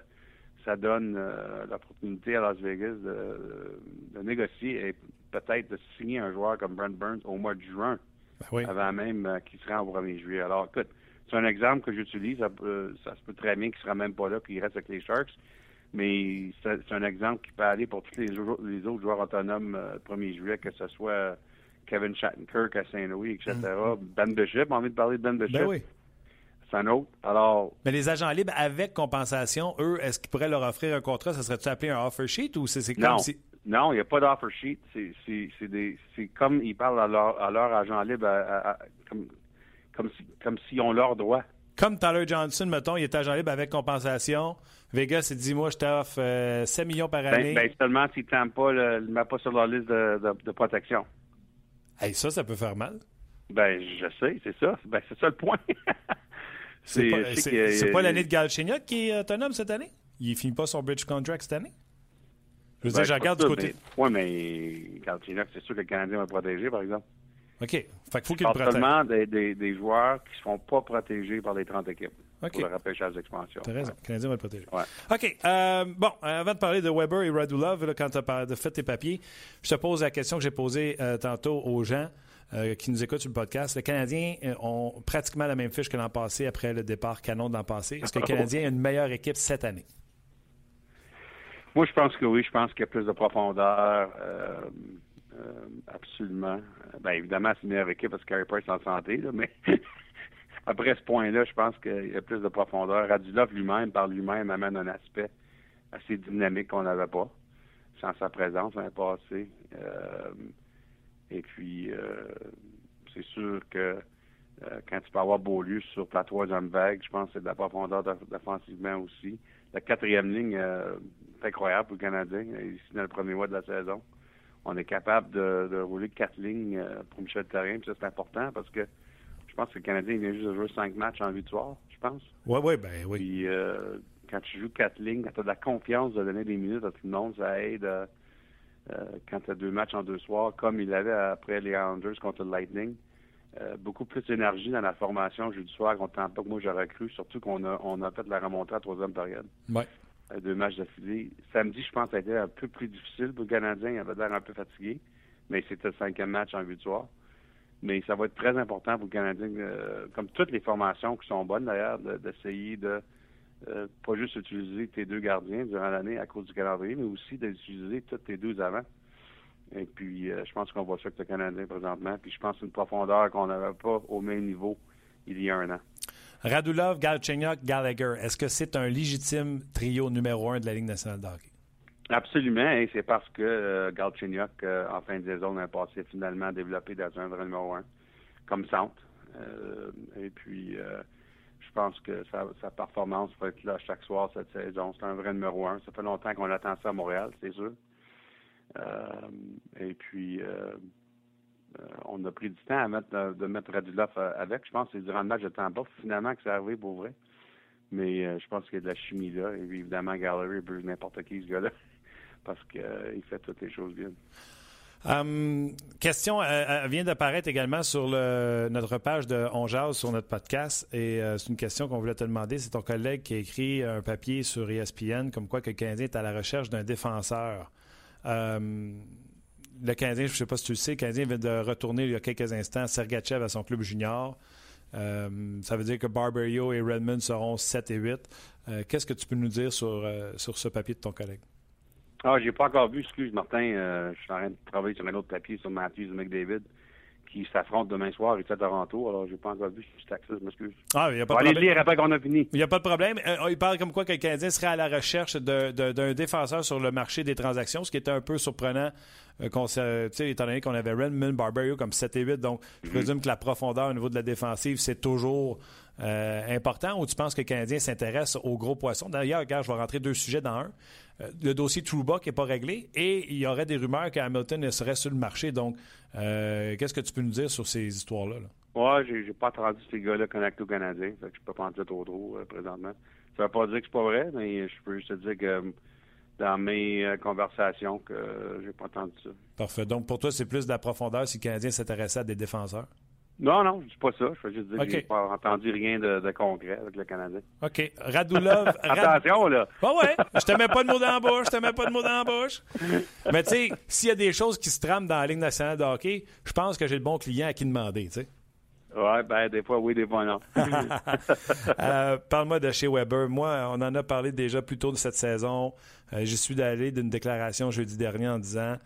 ça donne euh, l'opportunité à Las Vegas de, négocier et peut-être de signer un joueur comme Brent Burns au mois de juin, ben avant même euh, qu'il se rende au 1er juillet. Alors, écoute, c'est un exemple que j'utilise. Ça, ça, se peut très bien qu'il ne sera même pas là, qu'il reste avec les Sharks mais c'est un exemple qui peut aller pour tous les, les autres joueurs autonomes euh, 1er juillet, que ce soit Kevin Shattenkirk à Saint-Louis, etc. Mm. Ben Bishop, envie de parler de Ben Bishop. Ben oui. C'est un autre. Alors. Mais les agents libres avec compensation, eux, est-ce qu'ils pourraient leur offrir un contrat? Ça serait-tu appelé un offer sheet ou c'est comme si. Non, il n'y a pas d'offer sheet. C'est comme ils parlent à leur, à leur agent libre comme, comme, si, comme s'ils ont leurs droits. Comme Tyler Johnson, mettons, il est agent libre avec compensation. Vegas, il dit Moi, je t'offre 7 euh, millions par ben, année. Ben, seulement s'il ne pas, le, met pas sur leur liste de, de, protection. Hey, ça, ça peut faire mal. Ben, je sais, c'est ça. Ben, c'est ça le point. c'est pas, pas l'année de Galchenyuk qui est autonome cette année? Il finit pas son bridge contract cette année? Je veux dire, ben, je regarde du côté. Oui, mais Galchenyuk, c'est sûr que le Canadien va protéger, par exemple. OK. Fait qu'il faut qu'il protège. seulement des, des, des, joueurs qui ne seront pas protégés par les 30 équipes. Pour le repêchage d'expansion. T'as raison. Le Canadien va le protéger. Ouais. OK. Euh, bon, avant de parler de Weber et Radulov, là, quand tu as fait tes papiers, je te pose la question que j'ai posée euh, tantôt aux gens euh, qui nous écoutent sur le podcast. Les Canadiens ont pratiquement la même fiche que l'an passé après le départ canon de l'an passé. Est-ce que le Canadien a une meilleure équipe cette année? Moi, je pense que oui. Je pense qu'il y a plus de profondeur. absolument. Ben, évidemment, c'est une meilleure équipe parce que Carey Price est en santé, là, mais après ce point-là, je pense qu'il y a plus de profondeur. Radulov lui-même, par lui-même, amène un aspect assez dynamique qu'on n'avait pas, sans sa présence l'année passée. Euh, et puis, euh, c'est sûr que euh, quand tu peux avoir Beaulieu sur la troisième vague, je pense que c'est de la profondeur défensivement aussi. La quatrième ligne est incroyable pour le Canadien, ici dans le premier mois de la saison. On est capable de, rouler quatre lignes pour Michel Therrien, puis ça c'est important parce que je pense que le Canadien vient juste de jouer cinq matchs en victoire, je pense. Oui, oui, ben oui. Puis euh, quand tu joues quatre lignes, quand tu as de la confiance de donner des minutes à tout le monde, ça aide euh, euh, quand tu as deux matchs en deux soirs, comme il avait après les Islanders contre le Lightning. beaucoup plus d'énergie dans la formation jeudi soir contre Tampa que moi j'aurais cru, surtout qu'on a, on a fait la remontée à la troisième période. Ouais. deux matchs d'affilée. Samedi, je pense, ça a été un peu plus difficile pour le Canadien. Il avait l'air un peu fatigué, mais c'était le cinquième match en victoire mais ça va être très important pour le Canadien, euh, comme toutes les formations qui sont bonnes d'ailleurs, d'essayer de, euh, pas juste utiliser tes deux gardiens durant l'année à cause du calendrier, mais aussi d'utiliser tous tes deux avant. Et puis, euh, je pense qu'on voit ça avec le Canadien présentement. Puis, je pense une profondeur qu'on n'avait pas au même niveau il y a un an. Radulov, Galchenyuk, Gallagher, est-ce que c'est un légitime trio numéro un de la Ligue nationale de hockey? Absolument, et c'est parce que euh, Galchenyuk, euh, en fin de saison, a passé finalement développé dans un vrai numéro un comme centre. Euh, et puis, je pense que sa, performance va être là chaque soir cette saison. C'est un vrai numéro un. Ça fait longtemps qu'on attend ça à Montréal, c'est sûr. et puis, on a pris du temps à mettre, de mettre Radulov avec. Je pense que c'est durant le match de Tampa, finalement, que c'est arrivé pour vrai. Mais je pense qu'il y a de la chimie là. Et évidemment, Gallery peut n'importe qui, ce gars-là parce qu'il euh, fait toutes les choses bien. Hum, question, elle, vient d'apparaître également sur notre page de On sur notre podcast et euh, c'est une question qu'on voulait te demander. C'est ton collègue qui a écrit un papier sur ESPN comme quoi que le Canadien est à la recherche d'un défenseur. Hum, le Canadien, je ne sais pas si tu le sais, le Canadien vient de retourner il y a quelques instants Sergachev à son club junior. Hum, ça veut dire que Barberio et Redmond seront 7 et 8. Euh, qu'est-ce que tu peux nous dire sur ce papier de ton collègue? Ah, j'ai pas encore vu, excuse Martin, euh, je suis en train de travailler sur un autre papier sur Matthews et McDavid qui s'affrontent demain soir ici à Toronto. Alors, j'ai pas encore vu si je je m'excuse. Ah, il n'y a pas de problème. lire après qu'on a fini. Il n'y a pas de problème. Euh, il parle comme quoi que le Canadien serait à la recherche d'un défenseur sur le marché des transactions, ce qui était un peu surprenant, euh, étant donné qu'on avait Redmond, Barbario comme 7 et 8. Donc, je mm-hmm. présume que la profondeur au niveau de la défensive, c'est toujours important. Ou tu penses que le Canadien s'intéresse aux gros poissons? D'ailleurs, regarde, je vais rentrer deux sujets dans un. Euh, le dossier Trouba qui n'est pas réglé et il y aurait des rumeurs qu'Hamilton serait sur le marché. Donc, euh, qu'est-ce que tu peux nous dire sur ces histoires-là? Là? Ouais, j'ai pas entendu ces gars-là connectés au Canadien. Fait que je peux pas en dire trop trop euh, présentement. Ça ne veut pas dire que c'est pas vrai, mais je peux juste te dire que dans mes conversations que j'ai pas entendu ça. Parfait. Donc pour toi, c'est plus de la profondeur si le Canadien s'intéressait à des défenseurs? Non, non, je dis pas ça. Je veux juste dire que j'ai pas entendu rien de, concret avec le Canadien. OK. Radulov. Attention, là. Ah ouais. Je te mets pas de mots dans la bouche. Je te mets pas de mots dans la bouche. Mais tu sais, s'il y a des choses qui se trament dans la Ligue nationale de hockey, je pense que j'ai le bon client à qui demander, tu sais. Oui, ben des fois oui, des fois non. Euh, parle-moi de chez Weber. Moi, on en a parlé déjà plus tôt de cette saison. Euh, J'y suis allé d'une déclaration jeudi dernier en disant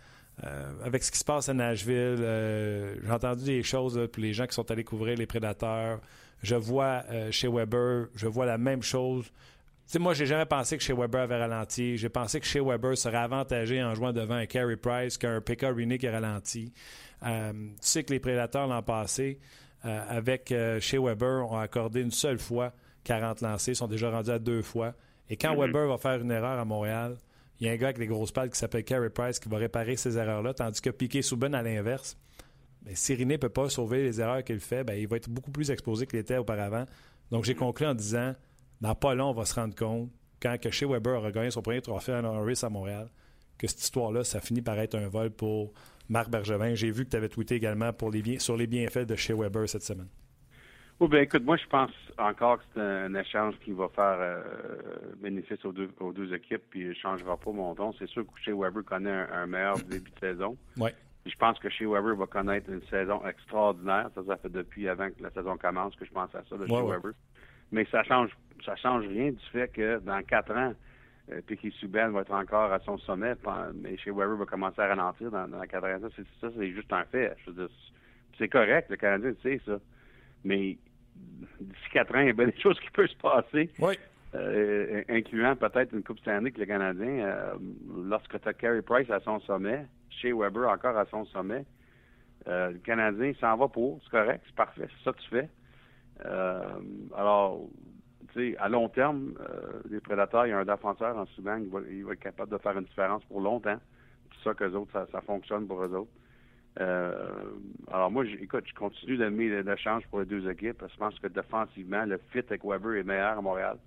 euh, avec ce qui se passe à Nashville, euh, j'ai entendu des choses pour les gens qui sont allés couvrir les prédateurs. Je vois euh, chez Weber, je vois la même chose. Tu sais, moi, j'ai jamais pensé que chez Weber avait ralenti. J'ai pensé que chez Weber serait avantagé en jouant devant un Carey Price qu'un Pekka Rini qui ralenti. tu sais que les prédateurs l'an passé, avec chez Weber, ont accordé une seule fois 40 lancés, ils sont déjà rendus à deux fois. Et quand mm-hmm. Weber va faire une erreur à Montréal, il y a un gars avec des grosses pales qui s'appelle Carey Price qui va réparer ces erreurs-là, tandis que Piquet Souben, à l'inverse, ben, si Riné ne peut pas sauver les erreurs qu'il fait, ben, il va être beaucoup plus exposé qu'il était auparavant. Donc, j'ai conclu en disant, dans pas long, on va se rendre compte, quand que chez Weber aura gagné son premier trophée à Norris à Montréal, que cette histoire-là, ça finit par être un vol pour Marc Bergevin. J'ai vu que tu avais tweeté également pour les sur les bienfaits de chez Weber cette semaine. Oui, bien, écoute, moi, je pense encore que c'est un, échange qui va faire euh, bénéfice aux deux, aux deux équipes, puis ne changera pas mon ton. C'est sûr que chez Weber connaît un, meilleur début de saison. Oui. Je pense que chez Weber va connaître une saison extraordinaire. Ça, ça fait depuis avant que la saison commence que je pense à ça de chez Weber. Mais ça change ça change rien du fait que dans quatre ans, euh, Piquet Subban va être encore à son sommet, mais chez Weber va commencer à ralentir dans, dans quatre ans. Ça, c'est, c'est juste un fait. c'est correct, le Canadien sait ça. Mais d'ici quatre ans, il y a bien des choses qui peuvent se passer. Oui. Euh, incluant peut-être une Coupe Stanley que le Canadien, euh, lorsque tu as Carey Price à son sommet, chez Weber encore à son sommet, euh, le Canadien s'en va pour, c'est correct, c'est parfait, c'est ça que tu fais. alors, tu sais, à long terme, les prédateurs, il y a un défenseur en Soudan, il va, il va, être capable de faire une différence pour longtemps. C'est ça qu'eux autres, ça, ça fonctionne pour eux autres. Euh, alors moi, écoute, je continue d'aimer le, change pour les deux équipes parce que je pense que défensivement, le fit avec Weber est meilleur à Montréal.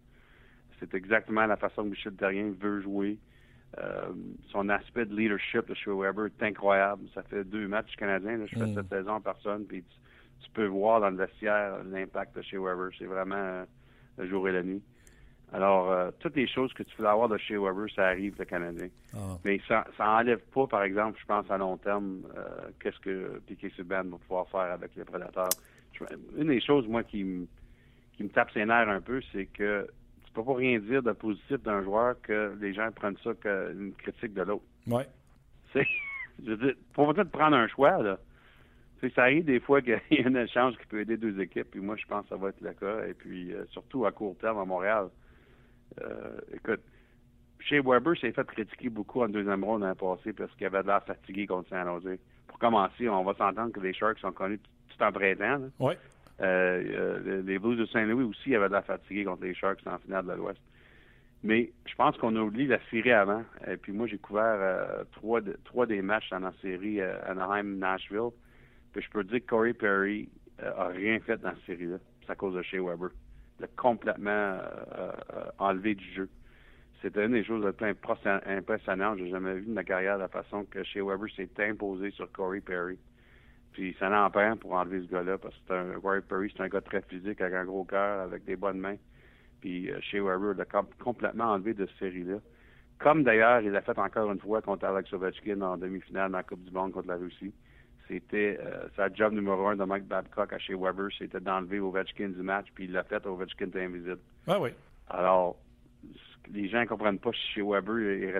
C'est exactement la façon que Michel Terrien veut jouer. Euh, son aspect de leadership de chez Weber est incroyable. Ça fait deux matchs canadiens. Là, je fais mm. cette saison en personne, puis tu, peux voir dans le vestiaire l'impact de chez Weber. C'est vraiment le jour et la nuit. Alors, euh, toutes les choses que tu veux avoir de chez Weber, ça arrive, le Canadien. Ah. Mais ça n'enlève pas, par exemple, je pense, à long terme, euh, qu'est-ce que Piquet Subban va pouvoir faire avec les prédateurs. une des choses, moi, qui, me qui me tape ses nerfs un peu, c'est que tu peux pas rien dire de positif d'un joueur que les gens prennent ça comme une critique de l'autre. Oui. C'est, je veux dire, pour peut-être prendre un choix, là. ça arrive des fois qu'il y a un échange qui peut aider deux équipes, puis moi, je pense que ça va être le cas. Et puis, euh, surtout à court terme à Montréal. Euh, écoute, Shea Weber s'est fait critiquer beaucoup en deuxième ronde l'an passé parce qu'il avait de l'air fatigué contre San Jose. Pour commencer, on va s'entendre que les Sharks sont connus tout en printemps. Oui. Euh, les Blues de Saint-Louis aussi avaient de l'air fatigués contre les Sharks en finale de l'Ouest. Mais je pense qu'on a oublié la série avant. Et puis moi, j'ai couvert euh, trois, trois des matchs dans la série euh, Anaheim-Nashville. Puis je peux dire que Corey Perry a rien fait dans cette série-là. C'est à cause de Shea Weber. Il l'a complètement enlevé du jeu. C'était une des choses les plus impressionnantes. J'ai jamais vu de ma carrière la façon que Shea Weber s'est imposé sur Corey Perry. Puis ça n'empêche pour enlever ce gars-là parce que un Corey Perry, c'est un gars très physique, avec un gros cœur, avec des bonnes mains. Puis euh, Shea Weber l'a complètement enlevé de cette série-là. Comme d'ailleurs, il l'a fait encore une fois contre Alex Ovechkin en demi-finale dans la Coupe du Monde contre la Russie. C'était euh, sa job numéro un de Mike Babcock à Shea Weber, c'était d'enlever Ovechkin du match, puis il l'a fait, Ovechkin était invisible. Ah oui. Alors, les gens ne comprennent pas si chez Weber est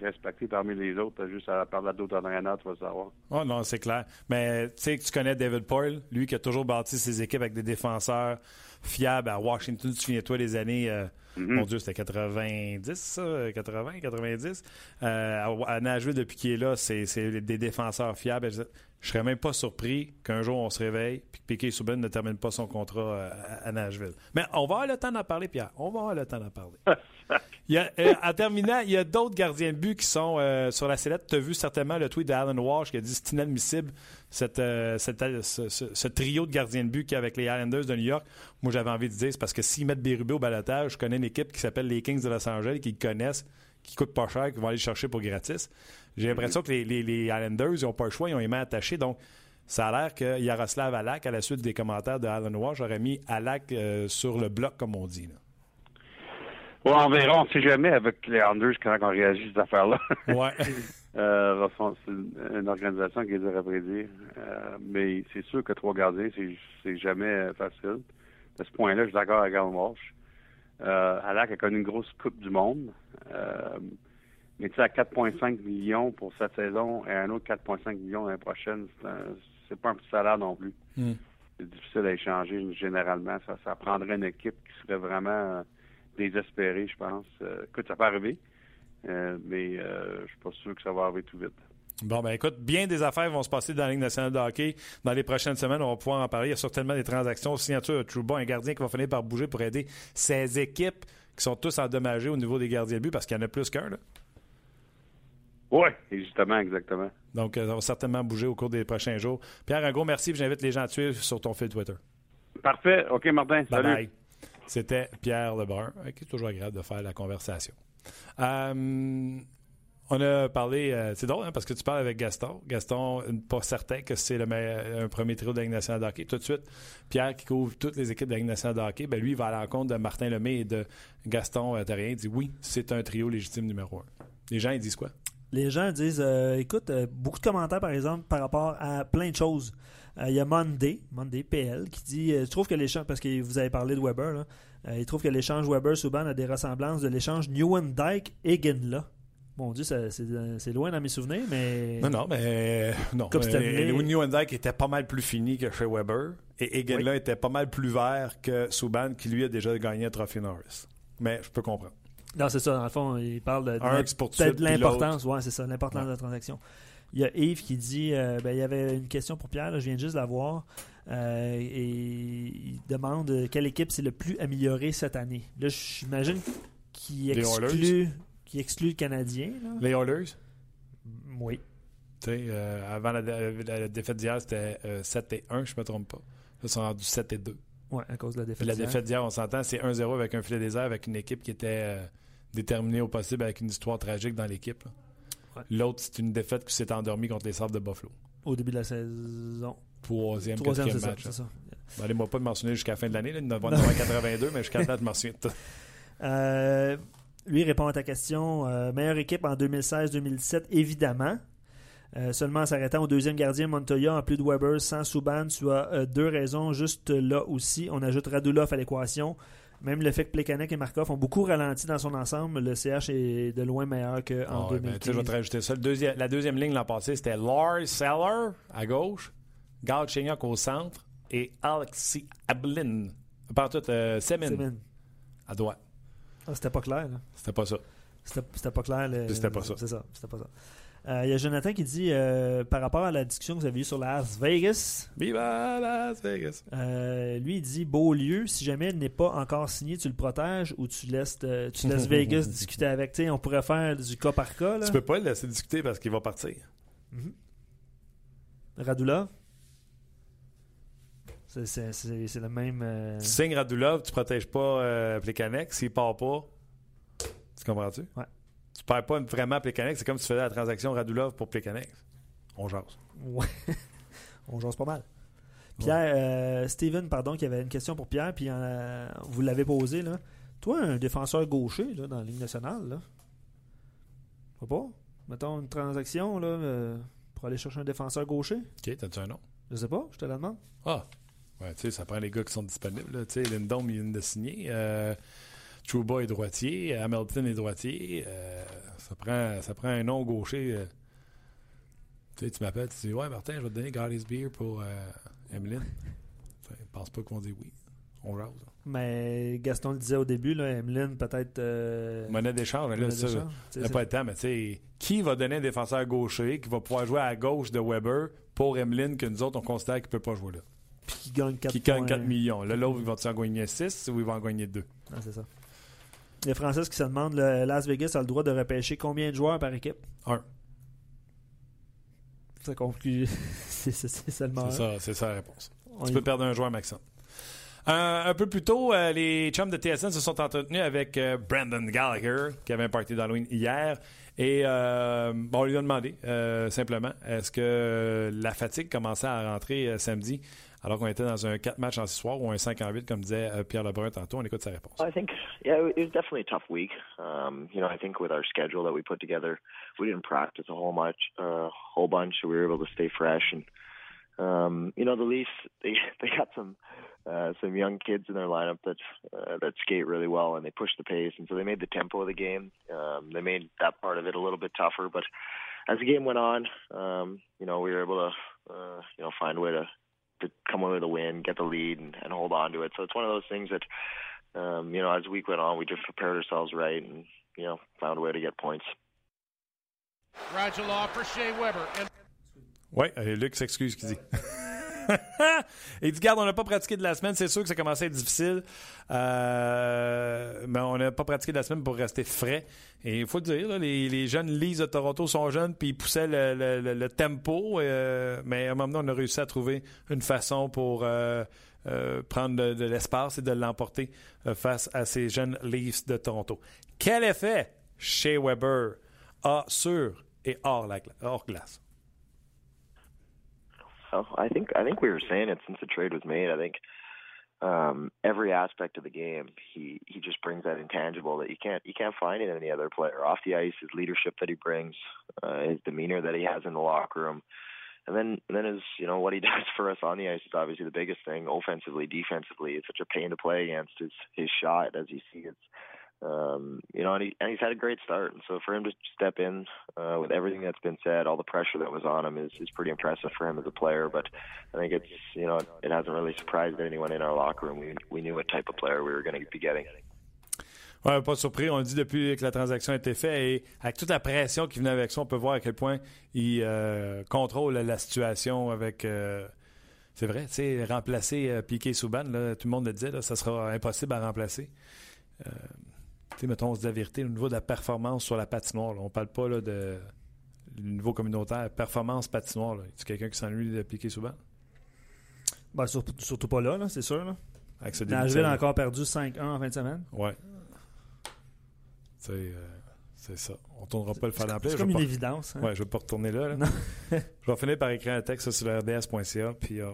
respecté parmi les autres. Juste à parler d'autres entraîneurs, tu vas savoir. Oh non, c'est clair. Mais tu sais que tu connais David Poyle, lui qui a toujours bâti ses équipes avec des défenseurs fiables à Washington. Tu souviens-toi les années, euh, mm-hmm. mon Dieu, c'était 90, ça, 80, 90. Euh, à Nashville, depuis qu'il est là, c'est des défenseurs fiables. Je serais même pas surpris qu'un jour on se réveille et que Piquet Souben ne termine pas son contrat euh, à, Nashville. Mais on va avoir le temps d'en parler, Pierre. On va avoir le temps d'en parler. il euh, en terminant, il y a d'autres gardiens de but qui sont euh, sur la sellette. Tu as vu certainement le tweet d'Alan Walsh qui a dit c'est inadmissible cette, ce, trio de gardiens de but qu'il y a avec les Islanders de New York. Moi, j'avais envie de dire c'est parce que s'ils mettent Bérubé au balotage, je connais une équipe qui s'appelle les Kings de Los Angeles qui connaissent, qui coûte pas cher, qui vont aller chercher pour gratis. J'ai l'impression que les, les, Islanders, ils n'ont pas le choix, ils ont les mains attachées. Donc, ça a l'air que Yaroslav Alak, à la suite des commentaires de Alan Walsh, aurait mis Alak euh, sur le bloc, comme on dit. Là. on verra. On ne sait jamais avec les Islanders quand on réagit à cette affaire-là. Ouais. euh, c'est une organisation qui est dur à prédire. Euh, mais c'est sûr que trois gardiens, c'est jamais facile. À ce point-là, je suis d'accord avec Alan Walsh. Euh, Alak a connu une grosse Coupe du Monde. Euh, mais tu sais, à 4,5 millions pour cette saison et un autre 4,5 millions l'année prochaine, c'est pas un petit salaire non plus. Hmm. C'est difficile à échanger généralement. Ça, ça prendrait une équipe qui serait vraiment euh, désespérée, je pense. Euh, écoute, ça peut arriver, mais je suis pas sûr que ça va arriver tout vite. Bon, ben écoute, bien des affaires vont se passer dans la Ligue nationale de hockey. Dans les prochaines semaines, on va pouvoir en parler. Il y a certainement des transactions. Signature de Trouba, un gardien qui va finir par bouger pour aider ces équipes qui sont tous endommagées au niveau des gardiens de but parce qu'il y en a plus qu'un. Oui, justement, exactement. Donc, euh, ça va certainement bouger au cours des prochains jours. Pierre, un gros merci. J'invite les gens à tuer sur ton fil Twitter. Parfait. OK, Martin. Bye salut. Bye. C'était Pierre Lebrun, qui est toujours agréable de faire la conversation. Euh, on a parlé, euh, c'est drôle hein, parce que tu parles avec Gaston. Gaston, pas certain que c'est le premier trio de la. Tout de suite, Pierre qui couvre toutes les équipes de la ben lui, va à l'encontre de Martin Lemay et de Gaston Terrien. Il dit oui, c'est un trio légitime numéro un. Les gens, ils disent quoi? les gens disent euh, écoute, euh, beaucoup de commentaires par exemple par rapport à plein de choses. Euh, il y a Monday, Monday PL, qui dit Je trouve que l'échange, parce que vous avez parlé de Weber, il trouve que l'échange Weber-Souban a des ressemblances de l'échange Dyke-Egenla. Mon Dieu, c'est loin dans mes souvenirs, mais. Non, non, mais. Non. Comme Dyke était pas mal plus fini que chez Weber. Et Egenla était pas mal plus vert que Souban, qui lui a déjà gagné un trophée Norris. Mais je peux comprendre. Non, c'est ça. Dans le fond, il parle de, de, l'importance. Oui, c'est ça, l'importance de la transaction. Il y a Yves qui dit euh, ben, il y avait une question pour Pierre, je viens juste de la voir. Euh, et il demande quelle équipe c'est le plus amélioré cette année? Là, j'imagine qu'il exclut, qui exclut le Canadien. Les Oilers? Oui. Tu sais, euh, avant la, défaite d'hier, c'était 7 et 1, je ne me trompe pas. Là, ils sont rendus 7 et 2. Oui, à cause de la défaite. la défaite d'hier, on s'entend, c'est 1-0 avec un filet désert, avec une équipe qui était déterminé au possible avec une histoire tragique dans l'équipe. L'autre, c'est une défaite qui s'est endormie contre les Sabres de Buffalo. Au début de la saison. Troisième, Troisième quatrième match. Ça, hein. allez-moi pas de mentionner jusqu'à la fin de l'année. Il va 82, mais jusqu'à la date, je m'en souviens tout. Euh, lui répond à ta question. Euh, meilleure équipe en 2016-2017, évidemment. Euh, seulement en s'arrêtant au deuxième gardien Montoya en plus de Weber sans Souban, tu as deux raisons juste là aussi. On ajoute Radulov à l'équation. Même le fait que Plekanec et Markov ont beaucoup ralenti dans son ensemble, le CH est de loin meilleur qu'en 2015. je vais te rajouter ça. la deuxième ligne l'an passé, c'était Lars Seller à gauche, Gal Chenyok au centre et Alexis Ablin. Par tout, euh, Semin, à droite. Ah, c'était pas clair. C'était pas ça. C'était pas clair. C'était pas ça. C'est ça. C'était pas ça. Euh, il y a Jonathan qui dit euh, par rapport à la discussion que vous avez eue sur Las Vegas. Viva Las Vegas! Euh, lui, il dit Beaulieu, si jamais il n'est pas encore signé, tu le protèges ou tu laisses, tu laisses Vegas discuter avec. sais, on pourrait faire du cas par cas. Là. Tu peux pas le laisser discuter parce qu'il va partir. Mm Radula C'est le même. Tu signes Radulov, tu protèges pas euh, Plekanek. S'il part pas, tu comprends-tu? Ouais tu perds pas vraiment Plekanex. C'est comme si tu faisais la transaction Radulov pour Plekanex. On jase. Ouais. On jase pas mal. Pierre, euh, Steven, pardon, qui avait une question pour Pierre, puis euh, vous l'avez posé là. Toi, un défenseur gaucher là, dans la Ligue nationale, là. Pas pas? Mettons une transaction là, euh, pour aller chercher un défenseur gaucher. Ok, t'as-tu un nom? Je sais pas, je te la demande. Ah, ouais, tu sais, ça prend les gars qui sont disponibles. Tu sais, Lindom, il vient de signer. Trouba est droitier, Hamilton est droitier. Euh, ça, prend, ça prend un nom gaucher. Euh. tu sais, tu m'appelles, tu dis Ouais, Martin, je vais te donner Godly's Beer pour euh, Emeline. Je pense pas qu'on dit oui. On rase. Mais Gaston le disait au début, là, Emeline, peut-être. Monnaie d'échange, là, ça, n'a pas le temps. Mais tu sais, qui va donner un défenseur gaucher qui va pouvoir jouer à gauche de Weber pour Emeline que nous autres, on considère qu'il ne peut pas jouer là? Puis qui gagne 4 Qui gagne 4 millions. Là, l'autre, il va-tu en gagner 6 ou il va en gagner 2? Ah, c'est ça. Les Français qui se demandent, le Las Vegas a le droit de repêcher combien de joueurs par équipe? Un. Ça conclut. c'est seulement C'est ça, c'est ça la réponse. tu peux perdre un joueur, Maxime. Euh, un peu plus tôt, euh, les chums de TSN se sont entretenus avec euh, Brandon Gallagher, qui avait un party d'Halloween hier. Et bon, on lui a demandé simplement est-ce que la fatigue commençait à rentrer samedi? Alors qu'on était dans un 4 matchs en 6 soirs ou un 5 en 8, comme disait euh, Pierre Lebrun tantôt. On écoute sa réponse. I think, yeah, it was definitely a tough week. Um, you know, I think with our schedule that we put together, we didn't practice a whole much, a uh, whole bunch, so we were able to stay fresh. And, um, you know, the Leafs, they, they got some, uh, some young kids in their lineup that uh, that skate really well and they push the pace and so they made the tempo of the game. Um, they made that part of it a little bit tougher, but as the game went on, um, you know, we were able to uh, you know find a way to to come away with a win, get the lead, and, and hold on to it. So it's one of those things that, um, you know, as the week went on, we just prepared ourselves right and, you know, found a way to get points. Radulov for Shea Weber. And- ouais, Luc s'excuse qu'il dit. Il dit Garde, on n'a pas pratiqué de la semaine. C'est sûr que ça commençait à être difficile. Euh, mais on n'a pas pratiqué de la semaine pour rester frais. Et il faut le dire, les, jeunes Lees de Toronto sont jeunes, puis ils poussaient le, tempo. Euh, mais à un moment donné, on a réussi à trouver une façon pour euh, prendre de, l'espace et de l'emporter face à ces jeunes Leafs de Toronto. Quel effet chez Weber? A sur et hors, la, hors glace? Oh, I think I think we were saying it since the trade was made. I think um, every aspect of the game, he he just brings that intangible that you can't you can't find in any other player. Off the ice, his leadership that he brings, uh, his demeanor that he has in the locker room, and then and then his you know what he does for us on the ice is obviously the biggest thing. Offensively, defensively, it's such a pain to play against. His his shot, as you see, it's um, you know, and, he, and he's had a great start. And so for him to step in uh, with everything that's been said, all the pressure that was on him is, is pretty impressive for him as a player. But I think it's, you know, it hasn't really surprised anyone in our locker room. We, we knew what type of player we were going to be getting. Ouais, pas surpris. On le dit depuis que la transaction a été faite et avec toute la pression qui venait avec ça, on peut voir à quel point il euh, contrôle la situation avec. Euh, c'est vrai, tu sais, remplacer euh, Piqué Souban, tout le monde le disait, là, ça sera impossible à remplacer. Sais, mettons, on se dit la vérité, au niveau de la performance sur la patinoire, on on parle pas là, de du niveau communautaire, performance patinoire. C'est quelqu'un qui s'ennuie de piquer souvent? Ben, surtout pas là, c'est sûr. Là. Avec Nashville a encore perdu 5-1 en fin de semaine. Ouais. Euh, c'est ça. On ne tournera pas le faire d'emploi. C'est comme une évidence. Hein? Ouais, je ne vais pas retourner là. je vais finir par écrire un texte sur le rds.ca, puis euh,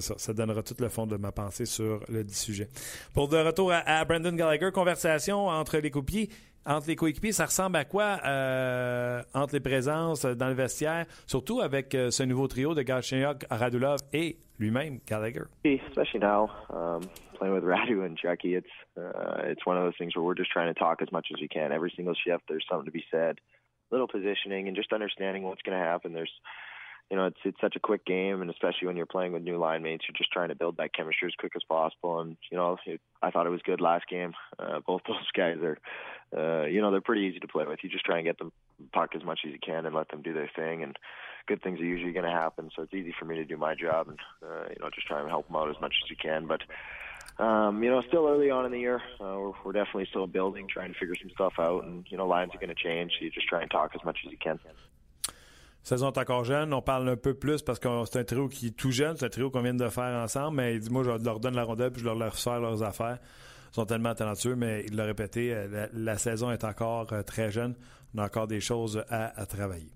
ça, donnera tout le fond de ma pensée sur le sujet. Pour de retour à, Brandon Gallagher, conversation entre les coéquipiers. Entre les coéquipiers, ça ressemble à quoi euh, entre les présences dans le vestiaire, surtout avec euh, ce nouveau trio de Galchenyuk, Radulov et lui-même, Gallagher? Especially now, um, playing with Radu and Jackie, it's, uh, it's one of those things where we're just trying to talk as much as we can. Every single shift, there's something to be said. Little positioning and just understanding what's going to happen. There's you know, it's it's such a quick game, and especially when you're playing with new line mates, you're just trying to build that chemistry as quick as possible. And you know, it, I thought it was good last game. Uh, both those guys are uh, you know, they're pretty easy to play with. You just try and get them puck as much as you can and let them do their thing, and good things are usually going to happen. So it's easy for me to do my job and uh, you know just try and help them out as much as you can. But um, you know, still early on in the year, uh, we're, we're definitely still building, trying to figure some stuff out, and you know, lines are going to change. So you just try and talk as much as you can. Saison est encore jeune, on parle un peu plus parce que c'est un trio qui est tout jeune, c'est un trio qu'on vient de faire ensemble, mais il dit moi je leur donne la rondelle puis je leur laisse faire leurs affaires. Ils sont tellement talentueux, mais il l'a répété, euh, la, saison est encore euh, très jeune. On a encore des choses à, travailler.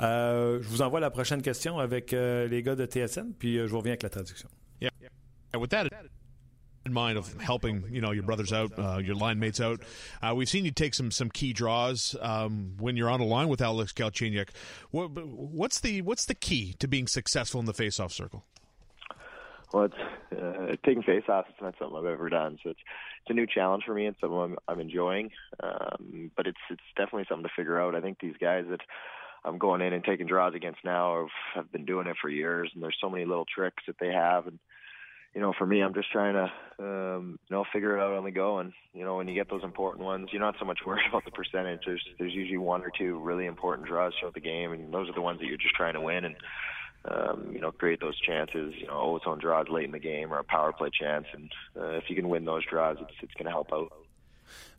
Euh, je vous envoie la prochaine question avec les gars de TSN, puis je vous reviens avec la traduction. Yeah. In mind of helping, you know, your brothers out, uh, your line mates out, uh, we've seen you take some some key draws um, when you're on a line with Alex Galchenyuk. What, what's the what's the key to being successful in the faceoff circle? Well, it's uh, taking faceoffs. It's not something I've ever done, so it's it's a new challenge for me. It's something I'm, I'm enjoying, um, but it's it's definitely something to figure out. I think these guys that I'm going in and taking draws against now have, have been doing it for years, and there's so many little tricks that they have. And you know, for me, I'm just trying to um, you know figure it out on the go. And you know, when you get those important ones, you're not so much worried about the percentage. There's there's usually one or two really important draws throughout the game, and those are the ones that you're just trying to win. And um, you know, create those chances, you know, ozone draws late in the game or a power play chance. And uh, if you can win those draws, it's, it's going to help out.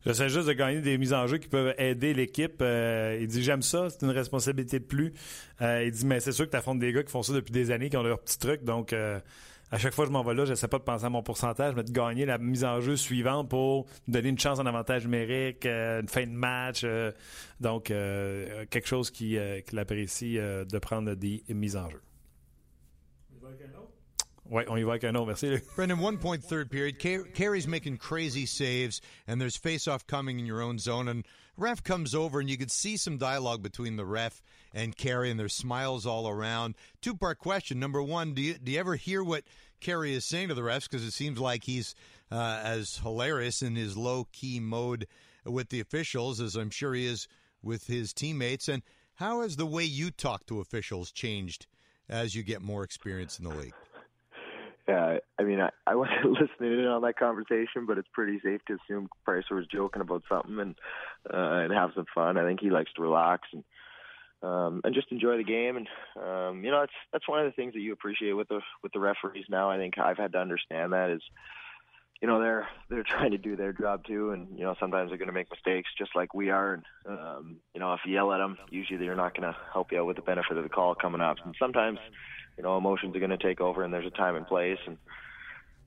J'essaie juste de gagner des mises en jeu qui peuvent aider l'équipe. Euh, il dit J'aime ça, c'est une responsabilité de plus. Euh, il dit Mais c'est sûr que tu affrontes des gars qui font ça depuis des années, qui ont leurs petits trucs. Donc, euh, à chaque fois que je m'en vais là, j'essaie pas de penser à mon pourcentage, mais de gagner la mise en jeu suivante pour donner une chance en avantage numérique, une fin de match. donc, quelque chose qu'il qui apprécie de prendre des mises en jeu. Ouais, on y va avec un autre. Merci. Brendan, one point third period. Carey's making crazy saves, and there's face-off coming in your own zone, and ref comes over, and you could see some dialogue between the ref and Carey, and there's smiles all around. Two-part question. Number one, do you, do you ever hear what Carey is saying to the refs? Because it seems like he's uh, as hilarious in his low-key mode with the officials as I'm sure he is with his teammates. And how has the way you talk to officials changed as you get more experience in the league? Yeah, I mean, I, I wasn't listening in on that conversation, but it's pretty safe to assume Pricer was joking about something and uh, and have some fun. I think he likes to relax and um, and just enjoy the game. And um, you know, it's that's one of the things that you appreciate with the with the referees now. I think I've had to understand that is, you know, they're they're trying to do their job too, and you know, sometimes they're going to make mistakes just like we are. And um, you know, if you yell at them, usually they're not going to help you out with the benefit of the call coming up. And sometimes you know, emotions are going to take over and there's a time and place and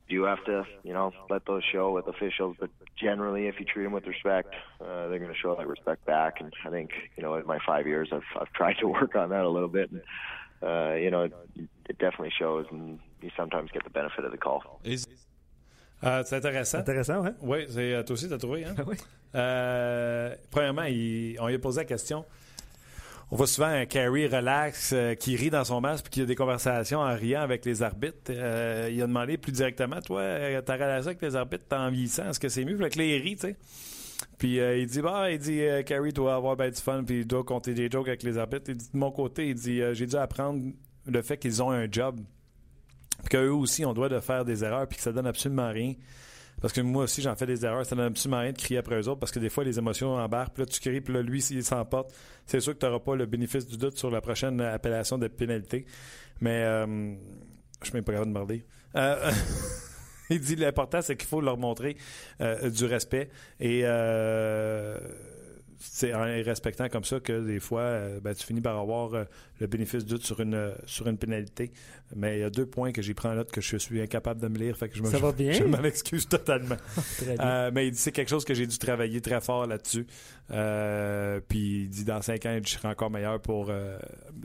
you have to, you know, let those show with officials. But generally, if you treat them with respect, uh, they're going to show that respect back. And I think, you know, in my five years, I've I've tried to work on that a little bit. And, uh, you know, it, it definitely shows, and you sometimes get the benefit of the call. Euh, c'est intéressant. Intéressant, oui. Oui, c'est, toi aussi, tu as trouvé. Hein? oui. Euh, premièrement, il, on lui a posé la question on voit souvent un Carey relax euh, qui rit dans son masque puis qui a des conversations en riant avec les arbitres. Euh, il a demandé plus directement, toi, euh, ta relation avec les arbitres, t'es en vieillissant, est-ce que c'est mieux? avec les rit, tu sais. Puis il dit, bah, il dit, Carey doit avoir ben du fun puis il doit compter des jokes avec les arbitres. Il dit, de mon côté, il dit, j'ai dû apprendre le fait qu'ils ont un job. Puis qu'eux aussi, on doit de faire des erreurs puis que ça donne absolument rien. Parce que moi aussi, j'en fais des erreurs. Ça donne absolument rien de crier après eux autres parce que des fois, les émotions embarquent. Puis là, tu cries, puis là, lui, s'il s'emporte, c'est sûr que tu n'auras pas le bénéfice du doute sur la prochaine appellation de pénalité. Mais euh, je suis même pas capable de. Euh, il dit l'important, c'est qu'il faut leur montrer euh, du respect. Et c'est en respectant comme ça que des fois, euh, ben, tu finis par avoir euh, le bénéfice du doute sur une, sur une pénalité. Mais il y a deux points que j'ai pris en note que je suis incapable de me lire. Fait que je me, ça va bien? Je, m'en excuse totalement. euh, mais il dit c'est quelque chose que j'ai dû travailler très fort là-dessus. Euh, puis il dit dans cinq ans, je serai encore meilleur pour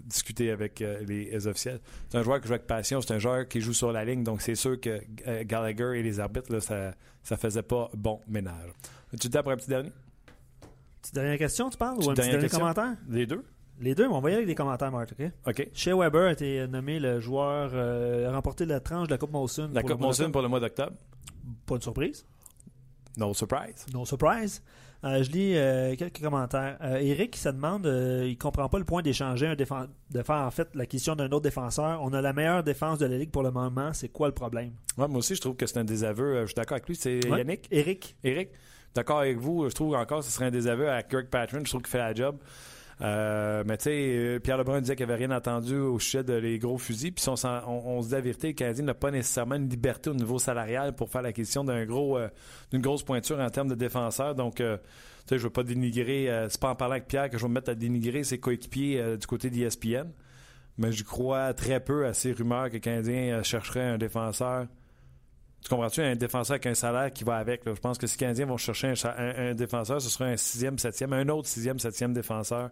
discuter avec les, officiels. C'est un joueur que je joue avec passion. C'est un joueur qui joue sur la ligne. Donc c'est sûr que Gallagher et les arbitres, là, ça ne faisait pas bon ménage. Tu te dis pour un petit dernier? Petite dernière question, tu parles? Ou un petit dernier commentaire? Les deux. Les deux, mais on va y aller avec des commentaires, Marc, OK? OK. Shea Weber a été nommé le joueur euh, a remporté la tranche de la Coupe Molson. La Coupe Molson pour le mois d'octobre. Pas de surprise. No surprise. No surprise. Euh, je lis euh, quelques commentaires. Euh, Eric se demande, il comprend pas le point d'échanger un défenseur, de faire en fait la question d'un autre défenseur. On a la meilleure défense de la ligue pour le moment. C'est quoi le problème? Ouais, Moi aussi, je trouve que c'est un désaveu. Je suis d'accord avec lui. C'est Yannick. Eric. Eric. D'accord avec vous. Je trouve encore que ce serait un désaveu à Kirkpatrick. Je trouve qu'il fait la job. Euh, mais tu sais, euh, Pierre Lebrun disait qu'il n'avait rien entendu au sujet de les gros fusils. Puis on, se dit la vérité, le Canadien n'a pas nécessairement une liberté au niveau salarial pour faire l'acquisition d'un gros, euh, d'une grosse pointure en termes de défenseurs. Donc, tu sais, je veux pas dénigrer. c'est pas en parlant avec Pierre que je vais me mettre à dénigrer ses coéquipiers du côté d'ESPN. Mais je crois très peu à ces rumeurs que le Canadien chercherait un défenseur tu comprends-tu? Un défenseur avec un salaire qui va avec. Je pense que si les Canadiens vont chercher un, défenseur, ce sera un sixième, septième, un autre sixième, septième défenseur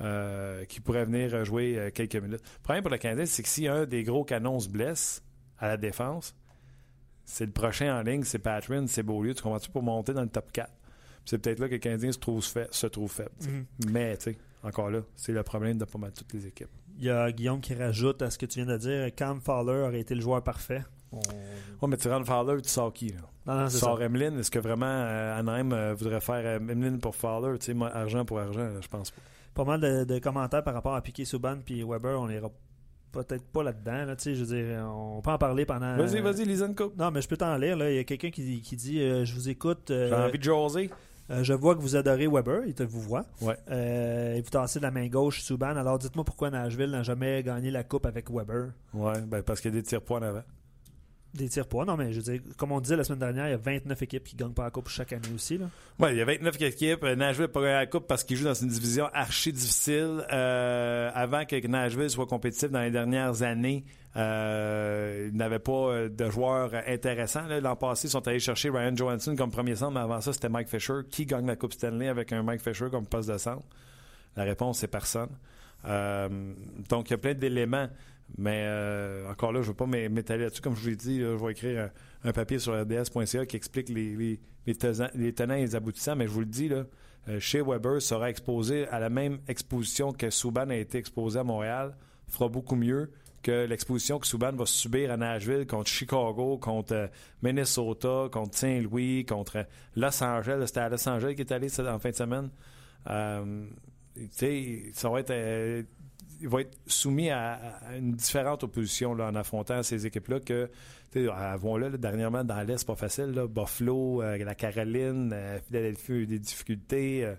euh, qui pourrait venir jouer euh, quelques minutes. Le problème pour le Canadien, c'est que si un des gros canons se blesse à la défense, c'est le prochain en ligne, c'est Patrin, c'est Beaulieu. Tu comprends-tu? Pour monter dans le top 4. C'est peut-être là que le Canadien se trouve, se trouve faible. Mm-hmm. Mais, tu sais, encore là, c'est le problème de pas mal toutes les équipes. Il y a Guillaume qui rajoute à ce que tu viens de dire Cam Fowler aurait été le joueur parfait. Oui, mais tu rentres Fowler, tu sors qui? Là? Non, non, tu sors Emeline. Est-ce que vraiment euh, Anaheim euh, voudrait faire euh, Emeline pour Fowler? Tu sais, argent pour argent, je pense pas. Pas mal de, commentaires par rapport à Piquet Souban puis Weber. On ira peut-être pas là-dedans. Là, je veux dire, on peut en parler pendant. Vas-y, vas-y, Lisanne Non, mais je peux t'en lire. Là. Il y a quelqu'un qui, qui dit Je vous écoute. J'ai envie de jaser. je vois que vous adorez Weber, il te vous voit. Ouais. et vous tassez de la main gauche Souban. Alors dites-moi pourquoi Nashville n'a jamais gagné la coupe avec Weber. Ouais, ben parce qu'il y a des tirs points avant. Des tirs poids, non, mais je veux dire, comme on disait la semaine dernière, il y a 29 équipes qui gagnent pas la Coupe chaque année aussi. Oui, il y a 29 équipes. Euh, Nashville n'a pas gagné la Coupe parce qu'il joue dans une division archi difficile. Euh, avant que Nashville soit compétitif dans les dernières années, euh, il n'avait pas de joueurs intéressants. L'an passé, ils sont allés chercher Ryan Johansson comme premier centre, mais avant ça, c'était Mike Fisher. Qui gagne la Coupe Stanley avec un Mike Fisher comme poste de centre? La réponse, c'est personne. donc, il y a plein d'éléments mais euh, encore là, je ne veux pas m'étaler là-dessus. Comme je vous l'ai dit, je vais écrire un, papier sur rds.ca qui explique les, tenants et les aboutissants. Mais je vous le dis, là, euh, chez Weber sera exposé à la même exposition que Souban a été exposé à Montréal. Fera beaucoup mieux que l'exposition que Souban va subir à Nashville contre Chicago, contre euh, Minnesota, contre Saint-Louis, contre Los Angeles. C'était à Los Angeles qui est allé en fin de semaine. ça va être il va être soumis à, une différente opposition là, en affrontant ces équipes-là que, avons-le, dernièrement, dans l'Est, pas facile, là, Buffalo, euh, la Caroline, euh, Philadelphie a eu des difficultés. Euh,